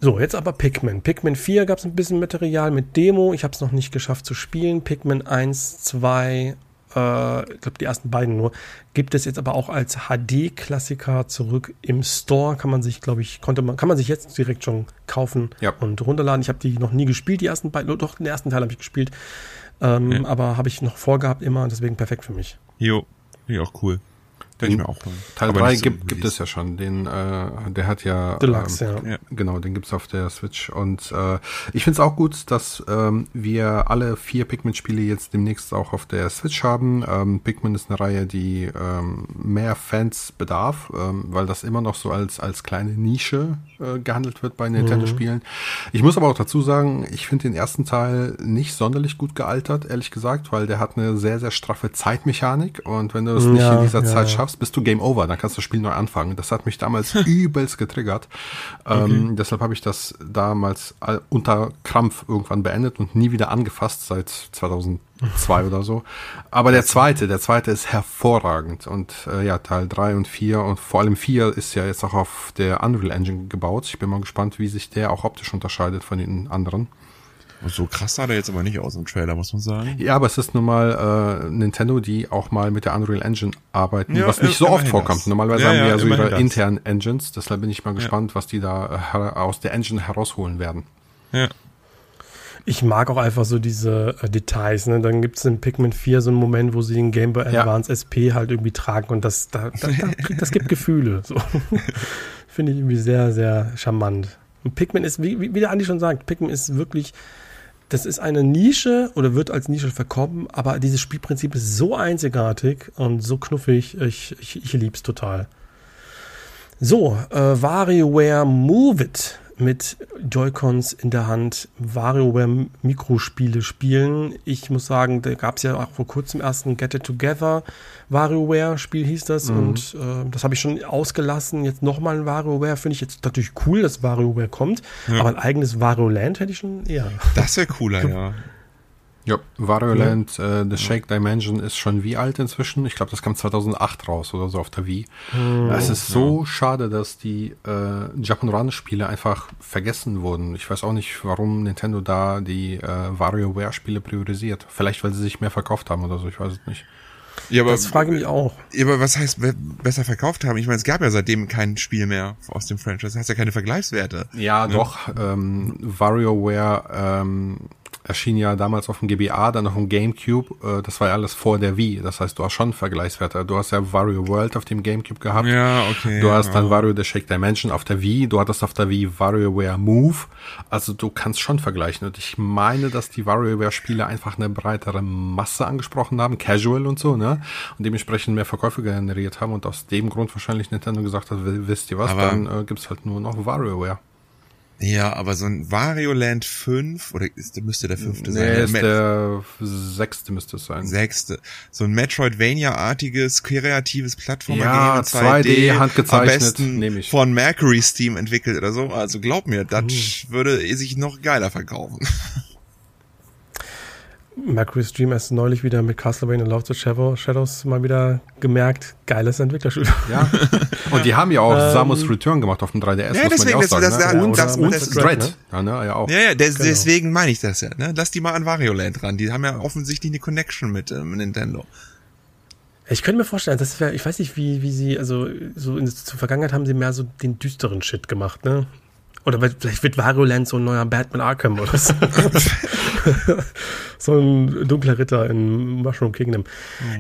So, jetzt aber Pikmin. Pikmin 4 gab es ein bisschen Material mit Demo. Ich habe es noch nicht geschafft zu spielen. Pikmin 1, 2, äh, ich glaube die ersten beiden nur, gibt es jetzt aber auch als HD-Klassiker zurück im Store. Kann man sich, glaube ich, konnte man, kann man sich jetzt direkt schon kaufen ja. und runterladen. Ich habe die noch nie gespielt, die ersten beiden, doch den ersten Teil habe ich gespielt. Ähm, ja. Aber habe ich noch vorgehabt immer und deswegen perfekt für mich. Jo, ja auch cool. Den ich mir auch Teil 3 so gibt, gibt es ja schon. Den, äh, der hat ja, Deluxe, ähm, ja. Genau, den gibt's auf der Switch. Und äh, ich finde es auch gut, dass ähm, wir alle vier Pikmin-Spiele jetzt demnächst auch auf der Switch haben. Ähm, Pikmin ist eine Reihe, die ähm, mehr Fans bedarf, ähm, weil das immer noch so als, als kleine Nische äh, gehandelt wird bei Nintendo-Spielen. Mhm. Ich muss aber auch dazu sagen, ich finde den ersten Teil nicht sonderlich gut gealtert, ehrlich gesagt, weil der hat eine sehr, sehr straffe Zeitmechanik und wenn du es nicht ja, in dieser ja. Zeit schaffst, hast, bist du Game Over. Dann kannst du das Spiel neu anfangen. Das hat mich damals übelst getriggert. Ähm, okay. Deshalb habe ich das damals unter Krampf irgendwann beendet und nie wieder angefasst seit 2002 oder so. Aber der zweite, der zweite ist hervorragend. Und äh, ja, Teil drei und vier und vor allem vier ist ja jetzt auch auf der Unreal Engine gebaut. Ich bin mal gespannt, wie sich der auch optisch unterscheidet von den anderen. So krass sah der jetzt aber nicht aus im Trailer, muss man sagen. Ja, aber es ist nun mal äh, Nintendo, die auch mal mit der Unreal Engine arbeiten, ja, was nicht so oft vorkommt. Das. Normalerweise ja, haben wir ja, so ihre das. internen Engines, deshalb bin ich mal gespannt, was die da äh, aus der Engine herausholen werden. Ja. Ich mag auch einfach so diese äh, Details. Ne? Dann gibt es in Pikmin 4 so einen Moment, wo sie den Game Boy Advance SP halt irgendwie tragen und das, da, da, da, das gibt Gefühle. So. Finde ich irgendwie sehr, sehr charmant. Und Pikmin ist, wie, wie der Andi schon sagt, Pikmin ist wirklich das ist eine Nische oder wird als Nische verkommen, aber dieses Spielprinzip ist so einzigartig und so knuffig. Ich, ich, ich liebe es total. So, äh, WarioWare Move It mit Joy-Cons in der Hand WarioWare Mikrospiele spielen. Ich muss sagen, da gab es ja auch vor kurzem erst ein Get It Together WarioWare Spiel hieß das mhm. und äh, das habe ich schon ausgelassen. Jetzt nochmal ein WarioWare finde ich jetzt natürlich cool, dass WarioWare kommt, ja. aber ein eigenes Wario Land hätte ich schon eher. Das wäre cooler, ja. Ja, Wario Land, ja. äh, The Shake Dimension ist schon wie alt inzwischen? Ich glaube, das kam 2008 raus oder so auf der Wii. Oh, es ist so ja. schade, dass die äh, Japan-Run-Spiele einfach vergessen wurden. Ich weiß auch nicht, warum Nintendo da die äh, WarioWare-Spiele priorisiert. Vielleicht, weil sie sich mehr verkauft haben oder so, ich weiß es nicht. Ja, aber, das frage ich mich auch. Ja, aber was heißt besser verkauft haben? Ich meine, es gab ja seitdem kein Spiel mehr aus dem Franchise. Das heißt ja keine Vergleichswerte. Ja, ne? doch. Ähm, WarioWare ähm, erschien ja damals auf dem GBA, dann noch im GameCube. Äh, das war ja alles vor der Wii. Das heißt, du hast schon Vergleichswerte. Du hast ja Wario World auf dem GameCube gehabt. Ja, okay. Du hast dann Wario The Shake Dimension auf der Wii. Du hattest auf der Wii WarioWare Move. Also du kannst schon vergleichen. Und ich meine, dass die WarioWare-Spiele einfach eine breitere Masse angesprochen haben, Casual und so, ne? Und dementsprechend mehr Verkäufe generiert haben. Und aus dem Grund wahrscheinlich Nintendo gesagt hat, wisst ihr was, Aber dann äh, gibt's halt nur noch WarioWare. Ja, aber so ein Wario Land 5, oder ist, müsste der fünfte nee, sein? Ist der sechste müsste es sein. Sechste. So ein Metroidvania-artiges, kreatives Plattformer ja, 2D, 2D handgezeichnet, nehme ich. von Mercury Steam entwickelt oder so. Also glaub mir, das uh. würde sich noch geiler verkaufen. Mercury Stream erst neulich wieder mit Castlevania Love the Shadows mal wieder gemerkt, geiles Entwicklerstudio. Ja. Und die haben ja auch ähm, Samus Return gemacht auf dem 3DS, ja, muss deswegen, man ja auch sagen. Das, das, ne? Und, das, und das, Dread. Ne? Ja, ne? ja, auch. ja, ja des, genau. deswegen meine ich das ja. Ne? Lass die mal an Wario Land ran. Die haben ja offensichtlich eine Connection mit ähm, Nintendo. Ich könnte mir vorstellen, das wäre, ich weiß nicht, wie, wie sie, also so in der Vergangenheit haben sie mehr so den düsteren Shit gemacht, ne? Oder vielleicht wird Varuland so ein neuer Batman Arkham oder so. so ein dunkler Ritter in Mushroom Kingdom.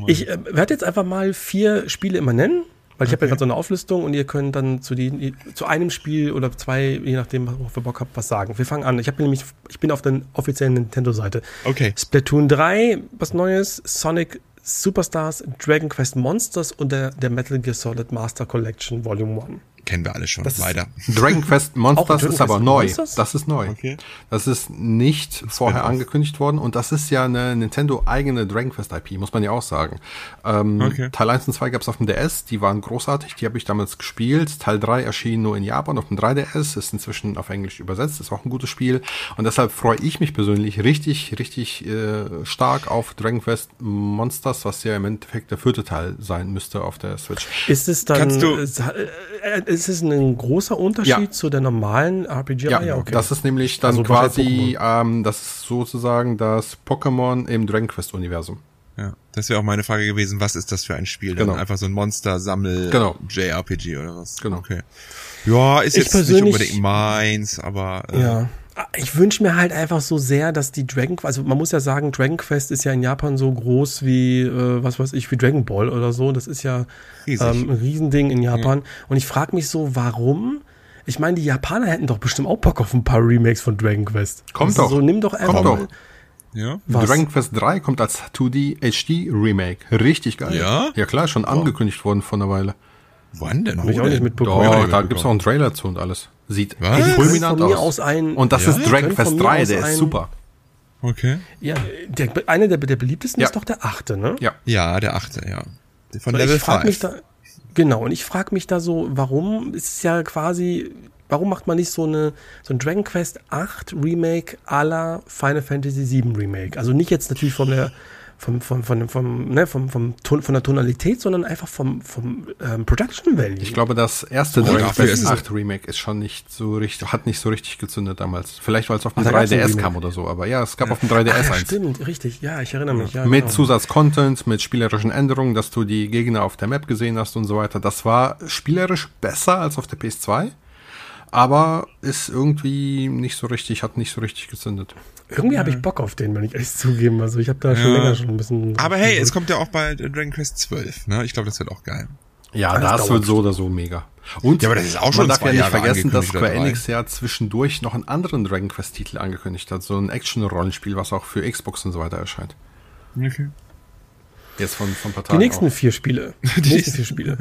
Oh ich äh, werde jetzt einfach mal vier Spiele immer nennen. Weil ich okay. habe ja gerade so eine Auflistung und ihr könnt dann zu, die, zu einem Spiel oder zwei, je nachdem, worauf ihr Bock habt, was sagen. Wir fangen an. Ich nämlich, ich bin auf der offiziellen Nintendo-Seite. Okay. Splatoon 3, was Neues, Sonic Superstars, Dragon Quest Monsters und der, der Metal Gear Solid Master Collection Volume 1 kennen wir alle schon. Das Weiter. Dragon Quest Monsters ist aber neu. Monsters? Das ist neu. Okay. Das ist nicht das vorher angekündigt worden und das ist ja eine Nintendo eigene Dragon Quest IP, muss man ja auch sagen. Ähm, okay. Teil 1 und 2 gab es auf dem DS, die waren großartig, die habe ich damals gespielt. Teil 3 erschien nur in Japan auf dem 3DS, ist inzwischen auf Englisch übersetzt, ist auch ein gutes Spiel und deshalb freue ich mich persönlich richtig, richtig äh, stark auf Dragon Quest Monsters, was ja im Endeffekt der vierte Teil sein müsste auf der Switch. Ist es dann, Kannst du, äh, äh, ist es ein großer Unterschied ja. zu der normalen RPG? Ja, ja okay. das ist nämlich dann also quasi, ähm, das ist sozusagen das Pokémon im Dragon Quest Universum. Ja, das wäre auch meine Frage gewesen, was ist das für ein Spiel? Genau. Dann einfach so ein Monster-Sammel genau. JRPG oder was? Genau. Okay. Ja, ist ich jetzt nicht unbedingt meins, aber äh, ja. Ich wünsche mir halt einfach so sehr, dass die Dragon Quest, also man muss ja sagen, Dragon Quest ist ja in Japan so groß wie, äh, was weiß ich, wie Dragon Ball oder so. Das ist ja ähm, ein Riesending in Japan. Ja. Und ich frage mich so, warum? Ich meine, die Japaner hätten doch bestimmt auch Bock auf ein paar Remakes von Dragon Quest. Kommt also doch. So, nimm doch einfach Kommt mal, doch. Ja. Was? Dragon Quest 3 kommt als 2D HD Remake. Richtig geil. Ja? Ja klar, schon oh. angekündigt worden vor einer Weile. Wann denn? Hab ich auch nicht mitbekommen. Doch, da gibt's auch einen Trailer zu und alles. Sieht Was? fulminant aus. aus ein, und das ja? ist Dragon Quest 3, der ist super. Okay. Ja, der, einer der, der beliebtesten ja. ist doch der achte, ne? Ja. Ja, der achte, ja. Von so, Level 5. Genau, und ich frage mich da so, warum ist es ja quasi, warum macht man nicht so eine so ein Dragon Quest 8 Remake à la Final Fantasy 7 Remake? Also nicht jetzt natürlich von der vom, vom, vom, vom, ne, vom, vom Ton, von der Tonalität, sondern einfach vom, vom ähm, Production Value. Ich glaube, das erste oh, Dragon Quest 8 Remake ist schon nicht so richtig, hat nicht so richtig gezündet damals. Vielleicht, weil es auf dem 3DS kam oder so, aber ja, es gab ja. auf dem 3DS Ach, ja, eins. Stimmt, richtig, ja, ich erinnere mich. Ja, mit genau. Zusatz-Content, mit spielerischen Änderungen, dass du die Gegner auf der Map gesehen hast und so weiter. Das war spielerisch besser als auf der PS2 aber ist irgendwie nicht so richtig, hat nicht so richtig gezündet. Irgendwie habe ich Bock auf den, wenn ich ehrlich zugeben. Also ich habe da schon länger schon ein bisschen. Aber hey, es kommt ja auch bei Dragon Quest 12, ne? Ich glaube, das wird auch geil. Ja, das, das wird so oder so mega. Und ja, aber das ist auch schon man darf ja nicht Jahre vergessen, dass Square Enix ja zwischendurch noch einen anderen Dragon Quest Titel angekündigt hat, so ein Action-Rollenspiel, was auch für Xbox und so weiter erscheint. Okay. Jetzt von von paar Die nächsten auch. vier Spiele. Die nächsten vier Spiele.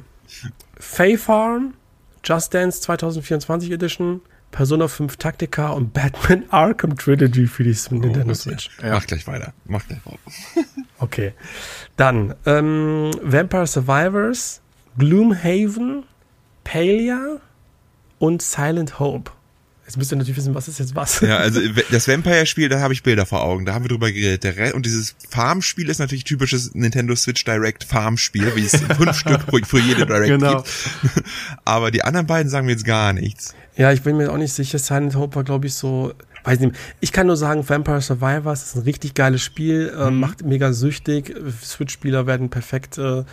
Fae Farm, Just Dance 2024 Edition, Persona 5 Taktika und Batman Arkham Trilogy für die oh, Nintendo Switch. Ja. Mach gleich weiter. Mach gleich weiter. okay. Dann ähm, Vampire Survivors, Gloomhaven, Palia und Silent Hope. Jetzt müsst ihr natürlich wissen, was ist jetzt was. Ja, also das Vampire-Spiel, da habe ich Bilder vor Augen, da haben wir drüber geredet. Und dieses Farm-Spiel ist natürlich typisches Nintendo Switch Direct Farm-Spiel, wie es fünf Stück für jede Direct genau. gibt. Aber die anderen beiden sagen mir jetzt gar nichts. Ja, ich bin mir auch nicht sicher. Silent Hope war, glaube ich, so. Weiß nicht. Ich kann nur sagen, Vampire Survivors ist ein richtig geiles Spiel, äh, mhm. macht mega süchtig. Switch-Spieler werden perfekt äh,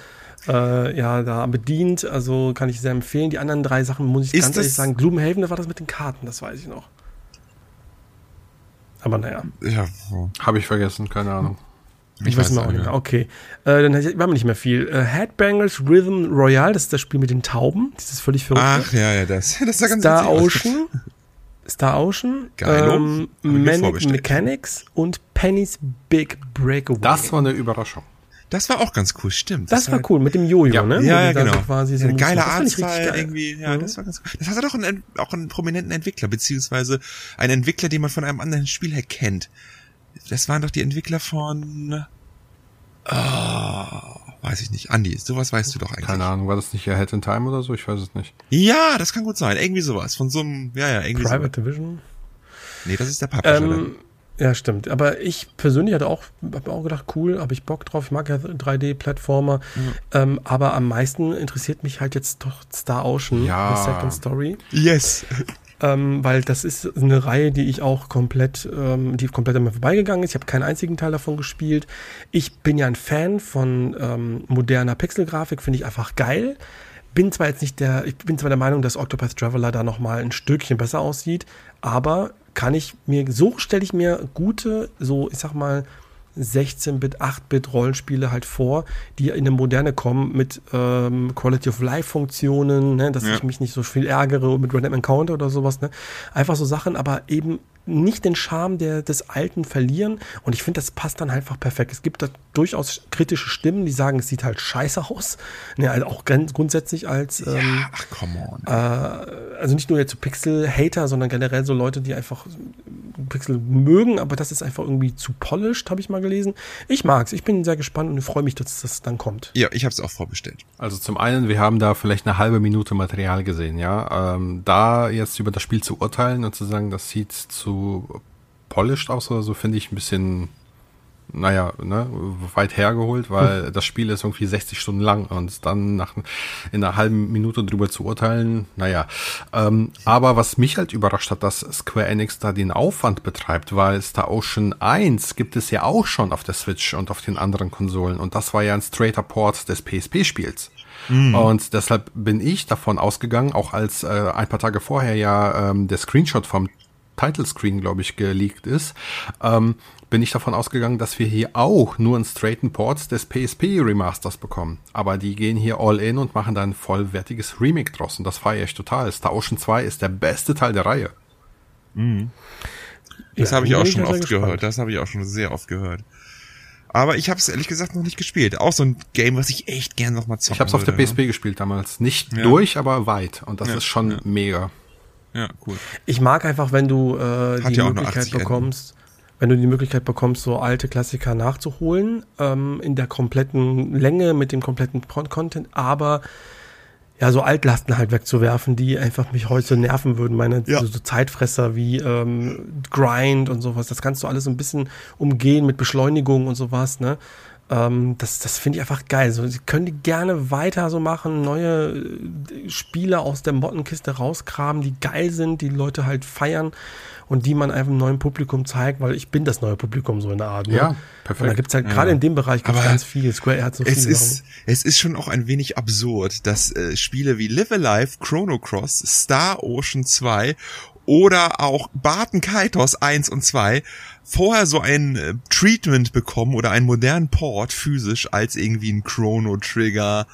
äh, ja, da bedient. Also kann ich sehr empfehlen. Die anderen drei Sachen muss ich ist ganz ehrlich sagen. Gloomhaven, da war das mit den Karten, das weiß ich noch. Aber naja. Ja, habe ich vergessen, keine Ahnung. Ich, ich weiß, weiß auch nicht mehr. Okay. Äh, dann haben wir nicht mehr viel. Äh, Headbangers Rhythm Royale, das ist das Spiel mit den Tauben. Das ist völlig verrückt. Ach ja, ja, das, das ist ja ganz Star Ocean. Star Ocean. Geil. Ähm, Manic Mechanics und Penny's Big Breakaway. Das war eine Überraschung. Das war auch ganz cool, stimmt. Das, das war cool mit dem Jojo, ja, ne? Ja, ja genau. So quasi so ja, geile Artstyle irgendwie. Ja, mhm. das war ganz cool. Das hatte doch einen, auch einen prominenten Entwickler, beziehungsweise einen Entwickler, den man von einem anderen Spiel her kennt. Das waren doch die Entwickler von, oh, weiß ich nicht. Andi, sowas weißt du doch eigentlich. Keine Ahnung, war das nicht Ahead in Time oder so? Ich weiß es nicht. Ja, das kann gut sein. Irgendwie sowas. Von so einem, ja, ja, irgendwie Private sowas. Division? Nee, das ist der Publisher. Ähm, ja, stimmt. Aber ich persönlich hatte auch, hab auch gedacht, cool, habe ich Bock drauf. Ich mag ja 3D-Plattformer. Mhm. Ähm, aber am meisten interessiert mich halt jetzt doch Star Ocean, ja. The Second Story. Yes. Ähm, weil das ist eine Reihe, die ich auch komplett, ähm, die komplett an mir vorbeigegangen ist. Ich habe keinen einzigen Teil davon gespielt. Ich bin ja ein Fan von ähm, moderner Pixelgrafik, finde ich einfach geil. Bin zwar jetzt nicht der, ich bin zwar der Meinung, dass Octopath Traveler da nochmal ein Stückchen besser aussieht, aber kann ich mir, so stelle ich mir gute, so ich sag mal, 16-Bit, 8-Bit Rollenspiele halt vor, die in eine Moderne kommen mit ähm, Quality of Life Funktionen, ne, dass ja. ich mich nicht so viel ärgere mit Random Encounter oder sowas, ne? Einfach so Sachen, aber eben nicht den Charme der, des Alten verlieren. Und ich finde, das passt dann einfach perfekt. Es gibt da durchaus kritische Stimmen, die sagen, es sieht halt scheiße aus. Ne, also auch grundsätzlich als ähm, ja, ach, come on. Äh, also nicht nur jetzt so Pixel-Hater, sondern generell so Leute, die einfach Pixel mögen, aber das ist einfach irgendwie zu polished, habe ich mal gelesen. Ich mag's. Ich bin sehr gespannt und freue mich, dass das dann kommt. Ja, ich habe es auch vorbestellt. Also zum einen, wir haben da vielleicht eine halbe Minute Material gesehen, ja. Ähm, da jetzt über das Spiel zu urteilen und zu sagen, das sieht zu polished aus oder so, finde ich ein bisschen naja, ne, weit hergeholt, weil hm. das Spiel ist irgendwie 60 Stunden lang und dann nach in einer halben Minute drüber zu urteilen, naja. Ähm, aber was mich halt überrascht hat, dass Square Enix da den Aufwand betreibt, weil Star Ocean 1 gibt es ja auch schon auf der Switch und auf den anderen Konsolen und das war ja ein straighter Port des PSP-Spiels. Mhm. Und deshalb bin ich davon ausgegangen, auch als äh, ein paar Tage vorher ja ähm, der Screenshot vom Title Screen, glaube ich, geleakt ist, ähm, bin ich davon ausgegangen, dass wir hier auch nur einen straighten Port des PSP Remasters bekommen. Aber die gehen hier all in und machen da ein vollwertiges Remake draus. Und das feiere ich total. Star Ocean 2 ist der beste Teil der Reihe. Mhm. Das ja, habe ich auch schon oft gehört. Das habe ich auch schon sehr oft gehört. Aber ich habe es ehrlich gesagt noch nicht gespielt. Auch so ein Game, was ich echt gern noch mal zocken Ich habe es auf der PSP ne? gespielt damals. Nicht ja. durch, aber weit. Und das ja, ist schon mega. Ja, cool. Ich mag einfach, wenn du äh, die Möglichkeit bekommst, Enden. wenn du die Möglichkeit bekommst, so alte Klassiker nachzuholen, ähm, in der kompletten Länge, mit dem kompletten Content, aber ja, so Altlasten halt wegzuwerfen, die einfach mich heute nerven würden. Meine Ja. so, so Zeitfresser wie ähm, Grind und sowas. Das kannst du alles so ein bisschen umgehen mit Beschleunigung und sowas, ne? Ähm, das das finde ich einfach geil. So, sie können die gerne weiter so machen, neue äh, Spiele aus der Mottenkiste rauskramen, die geil sind, die Leute halt feiern und die man einfach einem neuen Publikum zeigt, weil ich bin das neue Publikum so in der Art. Ne? Ja, perfekt. Und da gibt's halt gerade in dem Bereich gibt's Aber ganz viel. Square hat so Es viele ist, es ist schon auch ein wenig absurd, dass äh, Spiele wie Live Alive, Chrono Cross, Star Ocean 2 oder auch Barton Kaitos 1 und 2 vorher so ein äh, Treatment bekommen oder einen modernen Port physisch als irgendwie ein Chrono Trigger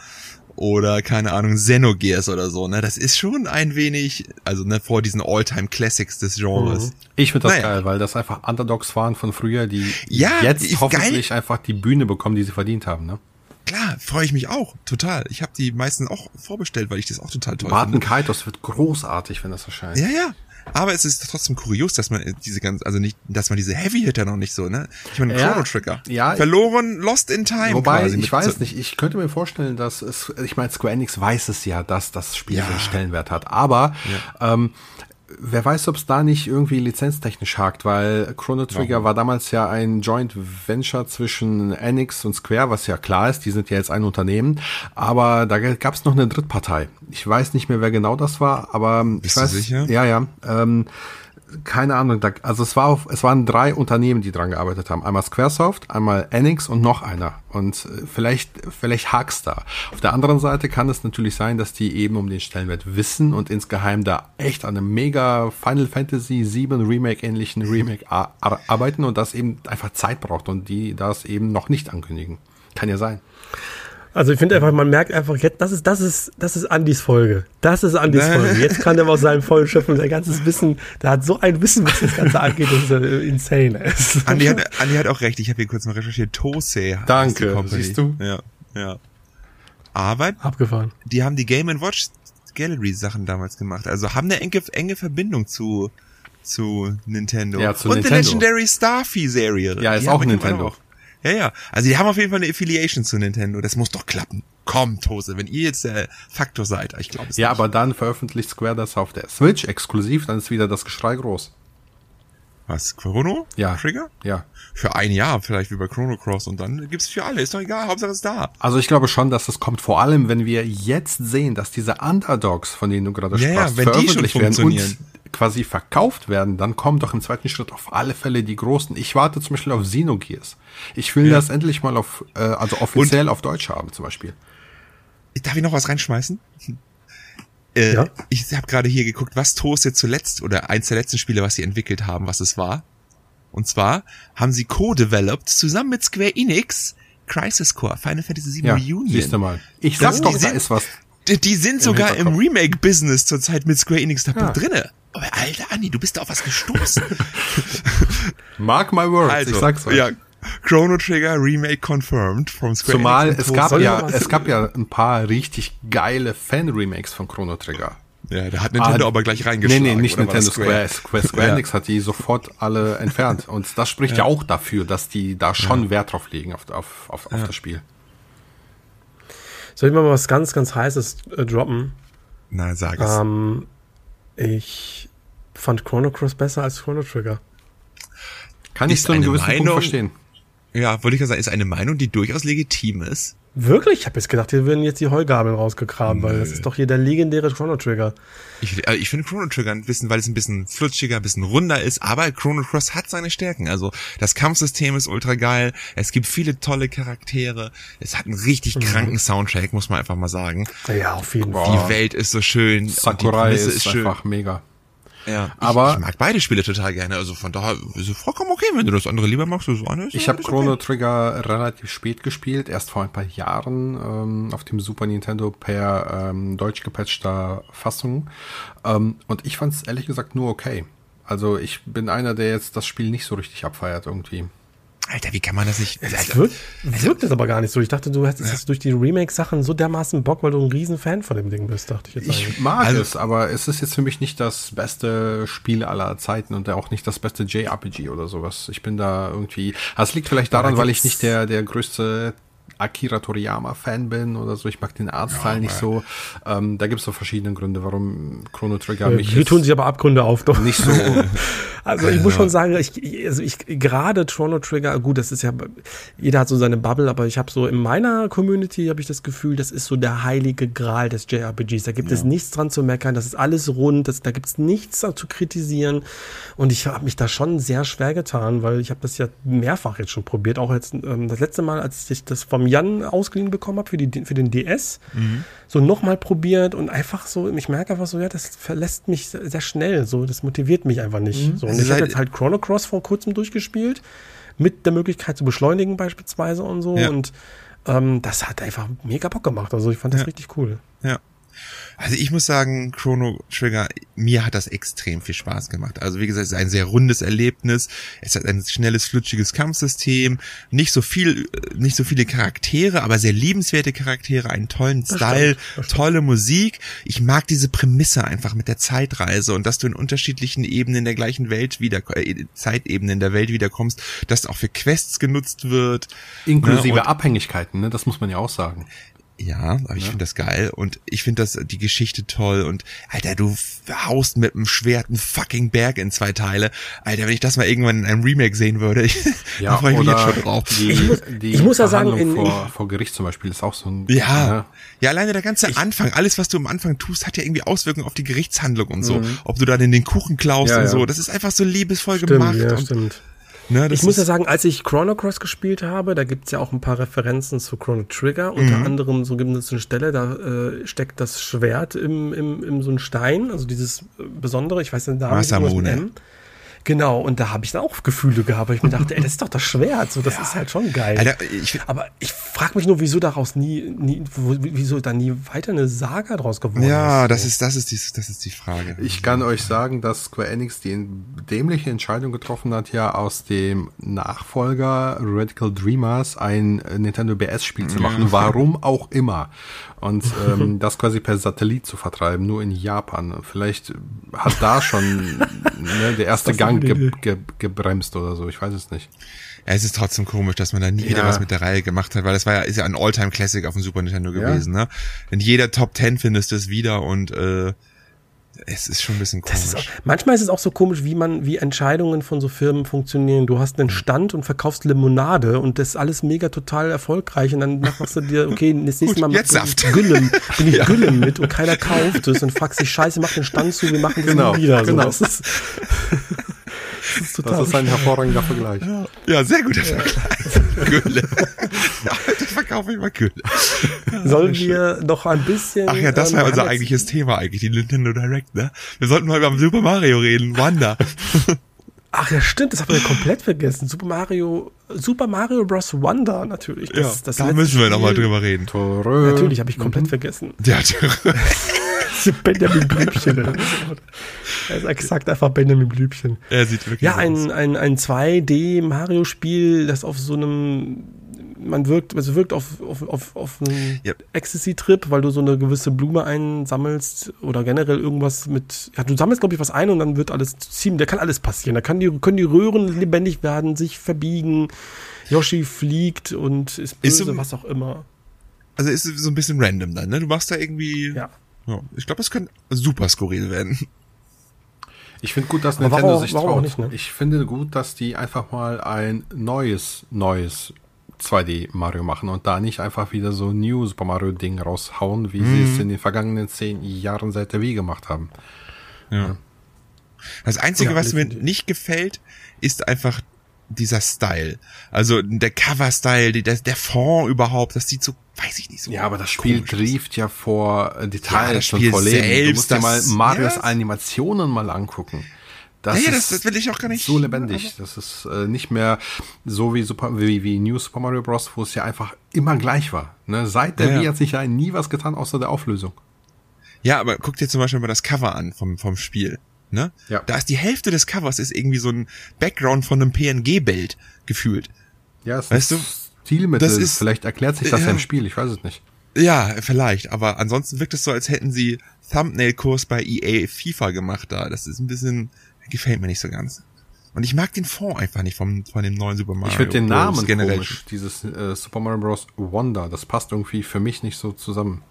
oder keine Ahnung Xenogears oder so, ne? Das ist schon ein wenig, also ne, vor diesen All-Time Classics des Genres. Ich finde das Naja. geil, weil das einfach Underdogs waren von früher, die Ja, jetzt hoffentlich einfach die Bühne bekommen, die sie verdient haben. Ne? Klar, freue ich mich auch total. Ich habe die meisten auch vorbestellt, weil ich das auch total toll Barton finde. Kaitos wird großartig, wenn das erscheint. Ja, ja. Aber es ist trotzdem kurios, dass man diese ganz, also nicht, dass man diese Heavy Hitter noch nicht so, ne? Ich meine, Chrono Trigger. ja. Verloren, lost in time. Wobei, quasi ich weiß so- nicht, ich könnte mir vorstellen, dass es, ich meine, Square Enix weiß es ja, dass das Spiel Ja. so einen Stellenwert hat. Aber ähm, wer weiß, ob es da nicht irgendwie lizenztechnisch hakt, weil Chrono Trigger war damals ja ein Joint Venture zwischen Enix und Square, was ja klar ist, die sind ja jetzt ein Unternehmen, aber da gab es noch eine Drittpartei. Ich weiß nicht mehr, wer genau das war, aber Bist ich du weiß, sicher? Ja, ja. Ähm, keine Ahnung, da, also es war auf, es waren drei Unternehmen, die dran gearbeitet haben. Einmal Squaresoft, einmal Enix und noch einer. Und äh, vielleicht, vielleicht hak's da. Auf der anderen Seite kann es natürlich sein, dass die eben um den Stellenwert wissen und insgeheim da echt an einem mega Final Fantasy 7 Remake ähnlichen Remake ar- ar- arbeiten und das eben einfach Zeit braucht und die das eben noch nicht ankündigen. Kann ja sein. Also ich finde einfach, man merkt einfach jetzt, das ist, das ist, das ist Andys Folge. Das ist Andys Folge. Jetzt kann er aus seinem vollen Schöpfen sein ganzes Wissen, der hat so ein Wissen, was das Ganze angeht, das ist äh, insane. ist. Andi hat, Andi hat auch recht, ich habe hier kurz mal recherchiert. Tose. Danke, siehst du? Ja, ja. Aber Abgefahren. die haben die Game Watch Gallery Sachen damals gemacht. Also haben eine enge, enge Verbindung zu, zu Nintendo. Ja, zu Und Nintendo. die Legendary Starfy Serie. Ja, ist Die auch Nintendo. auch. Ja, ja. Also die haben auf jeden Fall eine Affiliation zu Nintendo. Das muss doch klappen. Komm, Tose, wenn ihr jetzt der Faktor seid. Ich glaube es Ja, nicht. aber dann veröffentlicht Square das auf der Switch exklusiv, dann ist wieder das Geschrei groß. Was, Chrono? Ja. Trigger? Ja. Für ein Jahr vielleicht wie bei Chrono Cross und dann gibt's für alle. Ist doch egal, Hauptsache es ist da. Also ich glaube schon, dass das kommt, vor allem wenn wir jetzt sehen, dass diese Underdogs, von denen du gerade Ja, ja, sprachst, wenn die schon veröffentlicht werden und quasi verkauft werden, dann kommen doch im zweiten Schritt auf alle Fälle die großen. Ich warte zum Beispiel auf Xenogears. Ich will das endlich mal auf, äh, also offiziell auf Deutsch haben zum Beispiel. Darf ich noch was reinschmeißen? Äh, Ja. Ich habe gerade hier geguckt, was Toast jetzt zuletzt oder eins der letzten Spiele, was sie entwickelt haben, was es war. Und zwar haben sie co-developed zusammen mit Square Enix Crisis Core, Final Fantasy VII Ja, Reunion. siehst du mal. Ich Das- sag doch, die da sind- ist was. Die, die sind sogar im. Remake-Business zurzeit mit Square Enix dabei Ja. drinne. Aber alter Andi, du bist da auf was gestoßen. Mark my words, also, ich sag's euch. ja, Chrono Trigger Remake confirmed from Square Zumal Enix. es gab Toast. ja, was- es gab ja ein paar richtig geile Fan-Remakes von Chrono Trigger. Ja, da hat Nintendo Ah, aber gleich Nee, reingeschlagen. nee, nicht oder war das Nintendo Square. Square, Square Ja. Enix hat die sofort alle entfernt. Und das spricht ja, auch dafür, dass die da schon Wert drauf legen auf, auf, auf, auf das Spiel. Soll ich mal was ganz, ganz heißes äh, droppen? Na, sag es. Ähm, ich fand Chrono Cross besser als Chrono Trigger. Kann ich Ist zu einem eine gewissen Punkt Meinung- verstehen. Ja, wollte ich ja sagen, ist eine Meinung, die durchaus legitim ist. Wirklich? Ich habe jetzt gedacht, hier werden jetzt die Heugabeln rausgegraben, weil das ist doch hier der legendäre Chrono Trigger. Ich, äh, ich finde Chrono Trigger ein bisschen, weil es ein bisschen flutschiger, ein bisschen runder ist, aber Chrono Cross hat seine Stärken. Also das Kampfsystem ist ultra geil, es gibt viele tolle Charaktere, es hat einen richtig kranken Soundtrack, muss man einfach mal sagen. Ja, auf jeden Fall. Die Welt ist so schön, und die Sakurai Prämisse ist, einfach mega. Ja, Aber- ich, ich mag beide Spiele total gerne, also von daher ist es vollkommen okay, wenn du das andere lieber magst. Das eine ist Ich habe Chrono Trigger relativ spät gespielt, erst vor ein paar Jahren ähm, auf dem Super Nintendo per ähm, deutsch gepatchter Fassung. Ähm, und ich fand es ehrlich gesagt nur okay. Also ich bin einer, der jetzt das Spiel nicht so richtig abfeiert irgendwie. Alter, wie kann man das nicht? Es Alter, wirkt, wirkt es aber gar nicht so. Ich dachte, du hättest jetzt durch die Remake-Sachen so dermaßen Bock, weil du ein riesen Fan von dem Ding bist, dachte ich jetzt Ich eigentlich. mag Also- es, aber es ist jetzt für mich nicht das beste Spiel aller Zeiten und auch nicht das beste JRPG oder sowas. Ich bin da irgendwie. Also es liegt vielleicht daran, weil ich nicht der, der größte Akira Toriyama-Fan bin oder so. Ich mag den Artstyle ja, nicht so. Ähm, da gibt es so verschiedene Gründe, warum Chrono Trigger mich. Hier tun sich aber Abgründe auf, doch. Nicht so. also ich muss schon sagen, ich, also ich gerade Chrono Trigger, gut, das ist ja, jeder hat so seine Bubble, aber ich habe so in meiner Community habe ich das Gefühl, das ist so der heilige Gral des JRPGs. Da gibt ja. es nichts dran zu meckern, das ist alles rund, das, da gibt es nichts zu kritisieren. Und ich habe mich da schon sehr schwer getan, weil ich habe das ja mehrfach jetzt schon probiert. Auch jetzt ähm, das letzte Mal, als ich das vom Jan ausgeliehen bekommen habe für, die, für den DS, mhm. so nochmal probiert und einfach so, ich merke einfach so, ja, das verlässt mich sehr schnell. So, das motiviert mich einfach nicht. Mhm. So, und ich habe jetzt halt Chrono Cross vor kurzem durchgespielt, mit der Möglichkeit zu beschleunigen beispielsweise und so. Ja. Und ähm, das hat einfach mega Bock gemacht. Also ich fand das ja. richtig cool. Ja. Also ich muss sagen, Chrono Trigger, mir hat das extrem viel Spaß gemacht. Also wie gesagt, es ist ein sehr rundes Erlebnis. Es hat ein schnelles, flutschiges Kampfsystem, nicht so viel, nicht so viele Charaktere, aber sehr liebenswerte Charaktere, einen tollen das Style, stimmt, tolle Musik. Ich mag diese Prämisse einfach mit der Zeitreise und dass du in unterschiedlichen Ebenen der gleichen Welt wieder, äh, Zeitebenen der Welt wiederkommst, dass auch für Quests genutzt wird. Inklusive ne? Abhängigkeiten, ne? Das muss man ja auch sagen. Ja, aber ich ja. finde das geil und ich finde das die Geschichte toll und Alter, du haust mit einem Schwert einen fucking Berg in zwei Teile. Alter, wenn ich das mal irgendwann in einem Remake sehen würde, ich, ja, da freue ich mich jetzt schon drauf. Die, ich muss, die ich muss ja sagen, in, vor, vor Gericht zum Beispiel ist auch so ein Ja. Ja, ja alleine der ganze ich, Anfang, alles was du am Anfang tust, hat ja irgendwie Auswirkungen auf die Gerichtshandlung und so. Mhm. Ob du dann in den Kuchen klaust ja, und so, das ist einfach so liebevoll stimmt, gemacht ja, und stimmt. Ne, ich muss ja sagen, als ich Chrono Cross gespielt habe, da gibt's ja auch ein paar Referenzen zu Chrono Trigger. Mhm. Unter anderem, so gibt es eine Stelle, da äh, steckt das Schwert im, im, im so ein Stein, also dieses besondere, ich weiß nicht, da Masamune. Genau, und da habe ich dann auch Gefühle gehabt, weil ich mir dachte, ey, das ist doch das Schwert, so, das ja. ist halt schon geil. Alter, ich, Aber ich frage mich nur, wieso daraus nie, nie, wieso da nie weiter eine Saga draus geworden ja, ist. Ja, das ist, das ist die, das ist die Frage. Ich kann euch sagen, dass Square Enix die dämliche Entscheidung getroffen hat, ja aus dem Nachfolger Radical Dreamers ein Nintendo BS-Spiel zu machen, warum auch immer und ähm, das quasi per Satellit zu vertreiben, nur in Japan. Vielleicht hat da schon ne, der erste Gang ge ge gebremst oder so, ich weiß es nicht. Ja, es ist trotzdem komisch, dass man da nie ja. wieder was mit der Reihe gemacht hat, weil das war ja, ist ja ein Alltime classic auf dem Super Nintendo gewesen. Ja. Ne? In jeder Top Ten findest du es wieder und äh, es ist schon ein bisschen komisch. Ist auch, manchmal ist es auch so komisch, wie man, wie Entscheidungen von so Firmen funktionieren. Du hast einen Stand und verkaufst Limonade und das ist alles mega total erfolgreich und dann machst du dir, okay, das nächste Mal jetzt Saft. Güllem, bring ich ja. Güllem mit und keiner kauft es und fragst dich, scheiße, mach den Stand zu, wir machen das genau, nie wieder. Genau. So, das ist, ist, das ist ein hervorragender Vergleich. Ja, ja sehr guter ja. Vergleich. Gülle. Ja, das verkaufe ich mal Gülle. Sollen wir noch ein bisschen. Ach ja, das war ähm, unser eigentliches Thema eigentlich, die Nintendo Direct, ne? Wir sollten mal über Super Mario reden, Wanda. Ach ja, stimmt, das haben wir komplett vergessen. Super Mario, Super Mario Bros. Wonder natürlich. Das, ja, das da müssen wir nochmal drüber reden. Natürlich, habe ich komplett mhm. vergessen. Ja, Benjamin Blümchen. Er ist exakt einfach Benjamin Blümchen. Er sieht wirklich Ja, ein, ein, ein 2D-Mario-Spiel, das auf so einem man wirkt, also wirkt auf, auf, auf, auf einen yep. Ecstasy-Trip, weil du so eine gewisse Blume einsammelst oder generell irgendwas mit, ja, du sammelst, glaube ich, was ein und dann wird alles ziehen, da kann alles passieren. Da kann die, können die Röhren lebendig werden, sich verbiegen, Yoshi fliegt und ist böse, ist so, was auch immer. Also ist so ein bisschen random dann, ne? Du machst da irgendwie. Ja. Ja, ich glaube, es könnte super skurril werden. Ich finde gut, dass Nintendo warum, sich traut. Nicht, ne? Ich finde gut, dass die einfach mal ein neues, neues 2D Mario machen und da nicht einfach wieder so New Super Mario Ding raushauen, wie mhm. sie es in den vergangenen zehn Jahren seit der Wii gemacht haben. Ja. ja. Das Einzige, ja, was mir nicht gefällt, ist einfach dieser Style. Also der Cover-Style, der, der Fond überhaupt, das sieht so weiß ich nicht so. Ja, aber das Spiel trieft ja vor äh, Details ja, und vor Leben. Selbst, du musst dir mal Marios ja. Animationen mal angucken. Das ja, ja das, das will ich auch gar nicht. So lebendig. Das ist äh, nicht mehr so wie Super, wie, wie New Super Mario Bros., wo es ja einfach immer gleich war. Ne? Seit der ja, Wii hat sich ja nie was getan, außer der Auflösung. Ja, aber guck dir zum Beispiel mal das Cover an vom, vom Spiel. Ne? Ja. Da ist die Hälfte des Covers ist irgendwie so ein Background von einem PNG-Bild gefühlt. Ja, es weißt ist Stilmittel. Das ist, Vielleicht erklärt sich das ja im Spiel, ich weiß es nicht. Ja, vielleicht, aber ansonsten wirkt es so, als hätten sie Thumbnail-Kurs bei EA FIFA gemacht da. Das ist ein bisschen, gefällt mir nicht so ganz. Und ich mag den Fond einfach nicht vom, von dem neuen Super Mario. Ich finde den Namen generell komisch, dieses äh, Super Mario Bros. Wonder, das passt irgendwie für mich nicht so zusammen.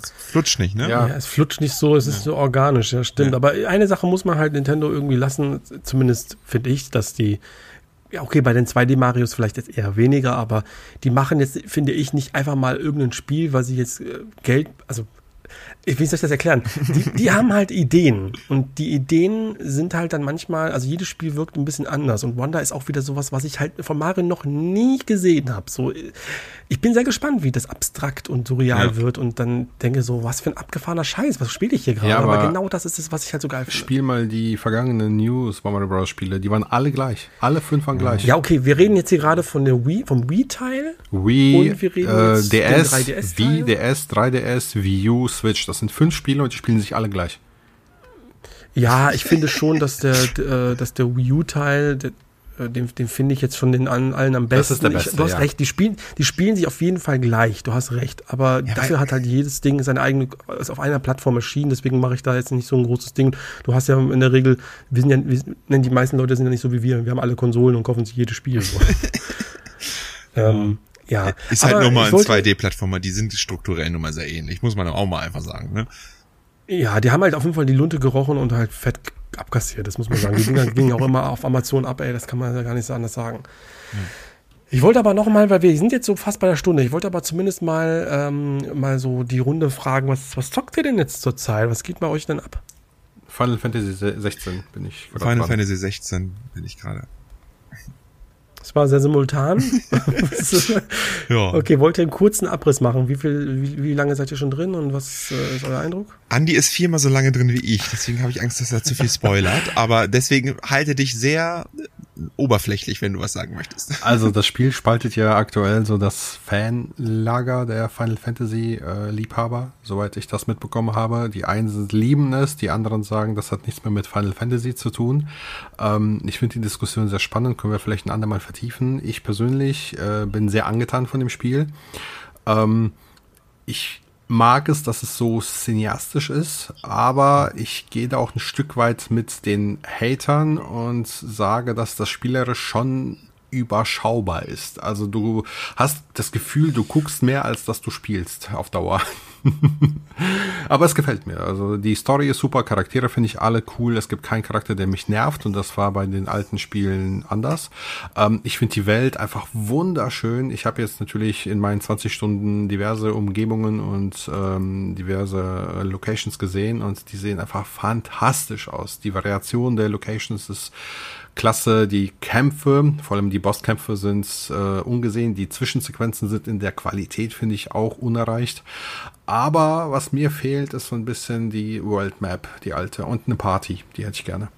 Es flutscht nicht, ne? Ja. ja. es flutscht nicht so, es ist so organisch, ja, stimmt. Ja. Aber eine Sache muss man halt Nintendo irgendwie lassen, zumindest finde ich, dass die, ja, okay, bei den 2D-Marios vielleicht jetzt eher weniger, aber die machen jetzt, finde ich, nicht einfach mal irgendein Spiel, weil sie jetzt äh, Geld, also wie soll ich das erklären? Die, die haben halt Ideen und die Ideen sind halt dann manchmal, also jedes Spiel wirkt ein bisschen anders und Wanda ist auch wieder sowas, was ich halt von Mario noch nie gesehen habe. So, ich bin sehr gespannt, wie das abstrakt und surreal ja. wird und dann denke so, was für ein abgefahrener Scheiß, was spiele ich hier gerade? Ja, aber, aber, genau das ist es, was ich halt so geil finde. Spiel mal die vergangenen News Mario Bros. Spiele, die waren alle gleich. Alle fünf waren gleich. Ja, okay, wir reden jetzt hier gerade von der Wii, vom Wii-Teil. Wii, und wir reden äh, DS, 3DS Wii, DS, 3DS, Wii U, Switch. Das sind fünf Spiele und die spielen sich alle gleich. Ja, ich finde schon, dass der, äh, dass der Wii U-Teil, äh, den, den finde ich jetzt von den allen am besten. Das ist der beste, ich, du hast ja. recht, die spielen, die spielen sich auf jeden Fall gleich, du hast recht. Aber ja, dafür hat halt jedes Ding seine eigene, ist auf einer Plattform erschienen, deswegen mache ich da jetzt nicht so ein großes Ding. Du hast ja in der Regel, wir sind ja, wir, nennen die meisten Leute sind ja nicht so wie wir, wir haben alle Konsolen und kaufen sich jedes Spiel. So. ähm, ja. Ist halt nur mal ein 2D-Plattformer, die sind strukturell nun mal sehr ähnlich, muss man auch mal einfach sagen, ne? Ja, die haben halt auf jeden Fall die Lunte gerochen und halt fett abkassiert, das muss man sagen. Die Dinger gingen auch immer auf Amazon ab, ey, das kann man ja gar nicht so anders sagen. Hm. Ich wollte aber noch mal, weil wir sind jetzt so fast bei der Stunde, ich wollte aber zumindest mal, ähm, mal so die Runde fragen, was, was zockt ihr denn jetzt zur Zeit? Was geht bei euch denn ab? Final Fantasy 16 bin ich gerade. Final Fantasy 16 bin ich gerade. Das war sehr simultan. ja. Okay, wollt ihr einen kurzen Abriss machen? Wie, viel, wie, wie lange seid ihr schon drin und was äh, ist euer Eindruck? Andi ist viermal so lange drin wie ich, deswegen habe ich Angst, dass er zu viel spoilert. Aber deswegen halte dich sehr oberflächlich, wenn du was sagen möchtest. Also das Spiel spaltet ja aktuell so das Fanlager der Final Fantasy äh, Liebhaber, soweit ich das mitbekommen habe. Die einen lieben es, die anderen sagen, das hat nichts mehr mit Final Fantasy zu tun. Ähm, ich finde die Diskussion sehr spannend, können wir vielleicht ein andermal vertiefen. Ich persönlich äh, bin sehr angetan von dem Spiel. Ähm, ich mag es, dass es so cineastisch ist, aber ich gehe da auch ein Stück weit mit den Hatern und sage, dass das spielerisch schon überschaubar ist. Also du hast das Gefühl, du guckst mehr, als dass du spielst auf Dauer. Aber es gefällt mir. Also die Story ist super, Charaktere finde ich alle cool. Es gibt keinen Charakter, der mich nervt und das war bei den alten Spielen anders. Ähm, ich finde die Welt einfach wunderschön. Ich habe jetzt natürlich in meinen 20 Stunden diverse Umgebungen und ähm, diverse Locations gesehen und die sehen einfach fantastisch aus. Die Variation der Locations ist klasse. Die Kämpfe, vor allem die Bosskämpfe sind äh, ungesehen. Die Zwischensequenzen sind in der Qualität, finde ich, auch unerreicht. Aber was mir fehlt, ist so ein bisschen die World Map, die alte. Und eine Party, die hätte ich gerne.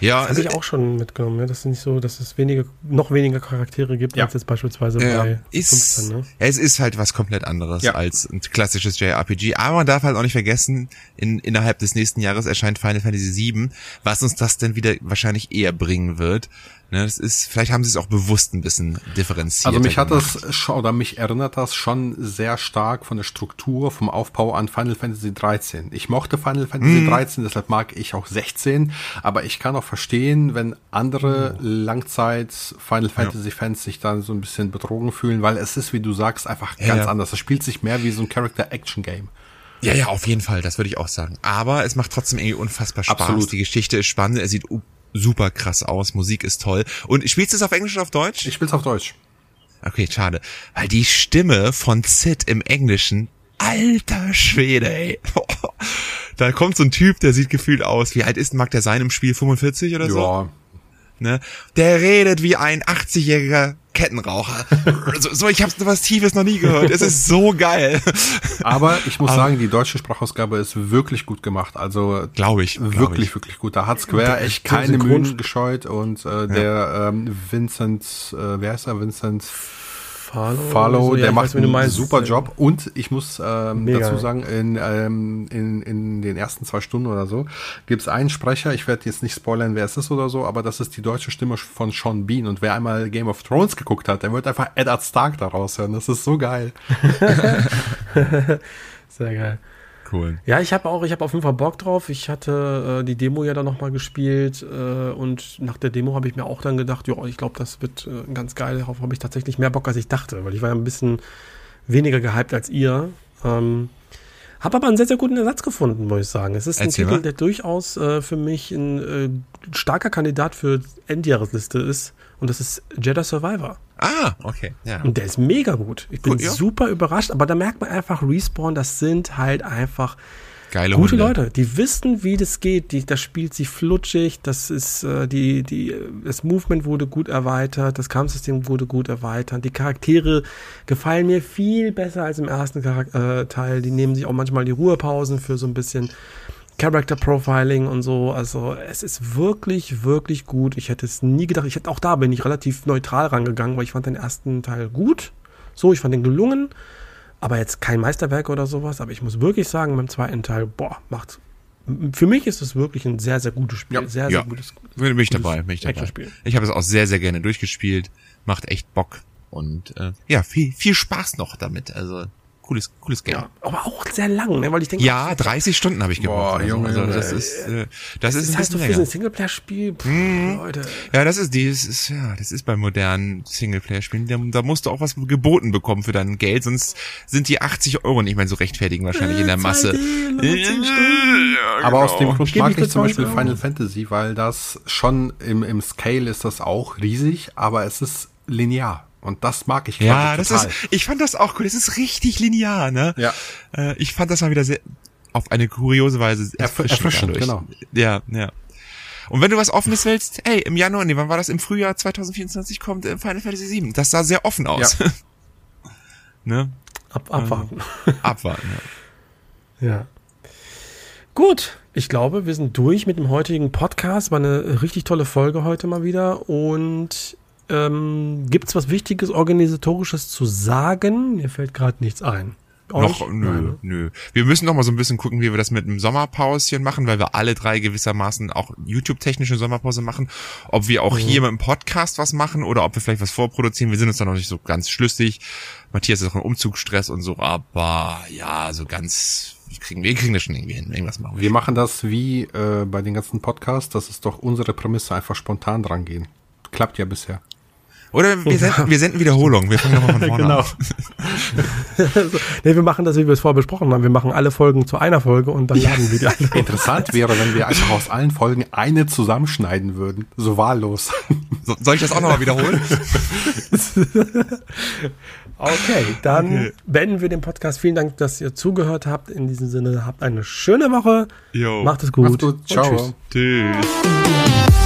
Ja, das habe ich auch schon mitgenommen, ja, dass es nicht so, dass es weniger, noch weniger Charaktere gibt, ja. als jetzt beispielsweise ja, bei ist, 15, ne? Es ist halt was komplett anderes ja. als ein klassisches JRPG, aber man darf halt auch nicht vergessen, in, innerhalb des nächsten Jahres erscheint Final Fantasy VII, was uns das denn wieder wahrscheinlich eher bringen wird. Ne, das ist, vielleicht haben sie es auch bewusst ein bisschen differenziert. Also mich hat das schon, oder mich erinnert das schon sehr stark von der Struktur, vom Aufbau an Final Fantasy 13. Ich mochte Final Fantasy mm. 13, deshalb mag ich auch 16, aber ich kann auch verstehen, wenn andere oh. Langzeit Final Fantasy Fans sich dann so ein bisschen betrogen fühlen, weil es ist, wie du sagst, einfach ja, ganz ja. anders. Es spielt sich mehr wie so ein Character Action Game. Ja, ja, auf jeden Fall, das würde ich auch sagen. Aber es macht trotzdem irgendwie unfassbar Spaß. Absolut. Die Geschichte ist spannend, er sieht super krass aus, Musik ist toll. Und spielst du es auf Englisch oder auf Deutsch? Ich spiel's auf Deutsch. Okay, schade. Weil die Stimme von Sid im Englischen, alter Schwede, ey. da kommt so ein Typ, der sieht gefühlt aus. Wie alt ist, mag der sein im Spiel? 45 oder so? Ja. Ne? Der redet wie ein 80-jähriger Kettenraucher. so, so, ich habe was Tiefes noch nie gehört. Es ist so geil. Aber ich muss sagen, die deutsche Sprachausgabe ist wirklich gut gemacht. Also glaube ich, glaub wirklich, ich. wirklich gut. Da hat Square echt keine Mühen gescheut und äh, der ähm, Vincent, äh, wer ist er? Vincent Farlow, Farlow so, ja, der macht einen meinst, super Job. Und ich muss ähm, dazu sagen, in, ähm, in, in den ersten zwei Stunden oder so gibt es einen Sprecher, ich werde jetzt nicht spoilern, wer es ist oder so, aber das ist die deutsche Stimme von Sean Bean. Und wer einmal Game of Thrones geguckt hat, der wird einfach Eddard Stark daraus hören. Das ist so geil. Sehr geil. Cool. Ja, ich habe auch, ich habe auf jeden Fall Bock drauf. Ich hatte äh, die Demo ja dann nochmal gespielt äh, und nach der Demo habe ich mir auch dann gedacht, ja, ich glaube, das wird äh, ganz geil. Darauf habe ich tatsächlich mehr Bock, als ich dachte, weil ich war ja ein bisschen weniger gehypt als ihr. Ähm, habe aber einen sehr, sehr guten Ersatz gefunden, muss ich sagen. Es ist ein Erzähl Titel, mal. der durchaus äh, für mich ein äh, starker Kandidat für Endjahresliste ist. Und das ist Jedi Survivor. Ah, okay. Ja. Und der ist mega gut. Ich bin Cool, ja. super überrascht, aber da merkt man einfach, Respawn, das sind halt einfach Geile gute Hunde. Leute. Die wissen, wie das geht. Die, das spielt sich flutschig. Das ist äh, die, die, das Movement wurde gut erweitert. Das Kampfsystem wurde gut erweitert. Die Charaktere gefallen mir viel besser als im ersten Charak äh, Teil. Die nehmen sich auch manchmal die Ruhepausen für so ein bisschen Character Profiling und so. Also es ist wirklich, wirklich gut. Ich hätte es nie gedacht. Ich hätte auch da bin ich relativ neutral rangegangen, weil ich fand den ersten Teil gut. So, ich fand den gelungen. Aber jetzt kein Meisterwerk oder sowas. Aber ich muss wirklich sagen, beim zweiten Teil, boah, macht. Für mich ist es wirklich ein sehr, sehr gutes Spiel. Ja. sehr, sehr Ja. gutes. Bin ich dabei, bin ich dabei. Ich habe es auch sehr, sehr gerne durchgespielt. Macht echt Bock. Und äh, ja, viel, viel Spaß noch damit. Also cooles, cooles Game. Ja, aber auch sehr lang, ne? weil ich denke, Ja, 30 Stunden habe ich Boah, gebraucht. oder so. Junge, also das ist, äh, das ist das ein heißt für so länger. ein Singleplayer-Spiel, Mhm. Leute. Ja, das ist, das ist, ja, das ist bei modernen Singleplayer-Spielen. Da, da musst du auch was geboten bekommen für dein Geld, sonst sind die 80 Euro nicht mehr so rechtfertigen wahrscheinlich in der Masse. 2D, nur 10 Stunden. Ja, Aber aus dem genau. Grund mag ich zum 20 Beispiel Euro. Final Fantasy, weil das schon im, im Scale ist das auch riesig, aber es ist linear. Und das mag ich Ja, das ist, ich fand das auch cool. Das ist richtig linear, ne? Ja. Äh, ich fand das mal wieder sehr, auf eine kuriose Weise Erfr- erfrischend, genau. Ja, ja. Und wenn du was Offenes willst, ey, im Januar, nee, wann war das? Im Frühjahr 2024 kommt äh, Final Fantasy VII. Das sah sehr offen aus. ne? Ab, abwarten. Abwarten, ja. Ja. Gut, ich glaube, wir sind durch mit dem heutigen Podcast. War eine richtig tolle Folge heute mal wieder. Und ähm, gibt es was Wichtiges, Organisatorisches zu sagen? Mir fällt gerade nichts ein. Noch, Euch? nö, Nein, ne? nö. Wir müssen noch mal so ein bisschen gucken, wie wir das mit dem Sommerpauschen machen, weil wir alle drei gewissermaßen auch YouTube-technische Sommerpause machen. Ob wir Mhm. auch hier mit dem Podcast was machen oder ob wir vielleicht was vorproduzieren. Wir sind uns da noch nicht so ganz schlüssig. Matthias ist auch im Umzugsstress und so, aber ja, so ganz, wir kriegen, wir kriegen das schon irgendwie hin. Irgendwas machen wir. Wir machen das wie äh, bei den ganzen Podcasts. Das ist doch unsere Prämisse, einfach spontan dran gehen. Klappt ja bisher. Oder wir senden, wir senden Wiederholung. Wir fangen nochmal von vorne Genau. an. Also, nee, wir machen das, wie wir es vorher besprochen haben. Wir machen alle Folgen zu einer Folge und dann laden wir die alle. Interessant wäre, wenn wir einfach aus allen Folgen eine zusammenschneiden würden. So wahllos. So, soll ich das auch nochmal wiederholen? Okay, dann Okay. beenden wir den Podcast. Vielen Dank, dass ihr zugehört habt. In diesem Sinne, habt eine schöne Woche. Jo. Macht es gut. Macht's gut. Ciao. tschüss. Tschüss.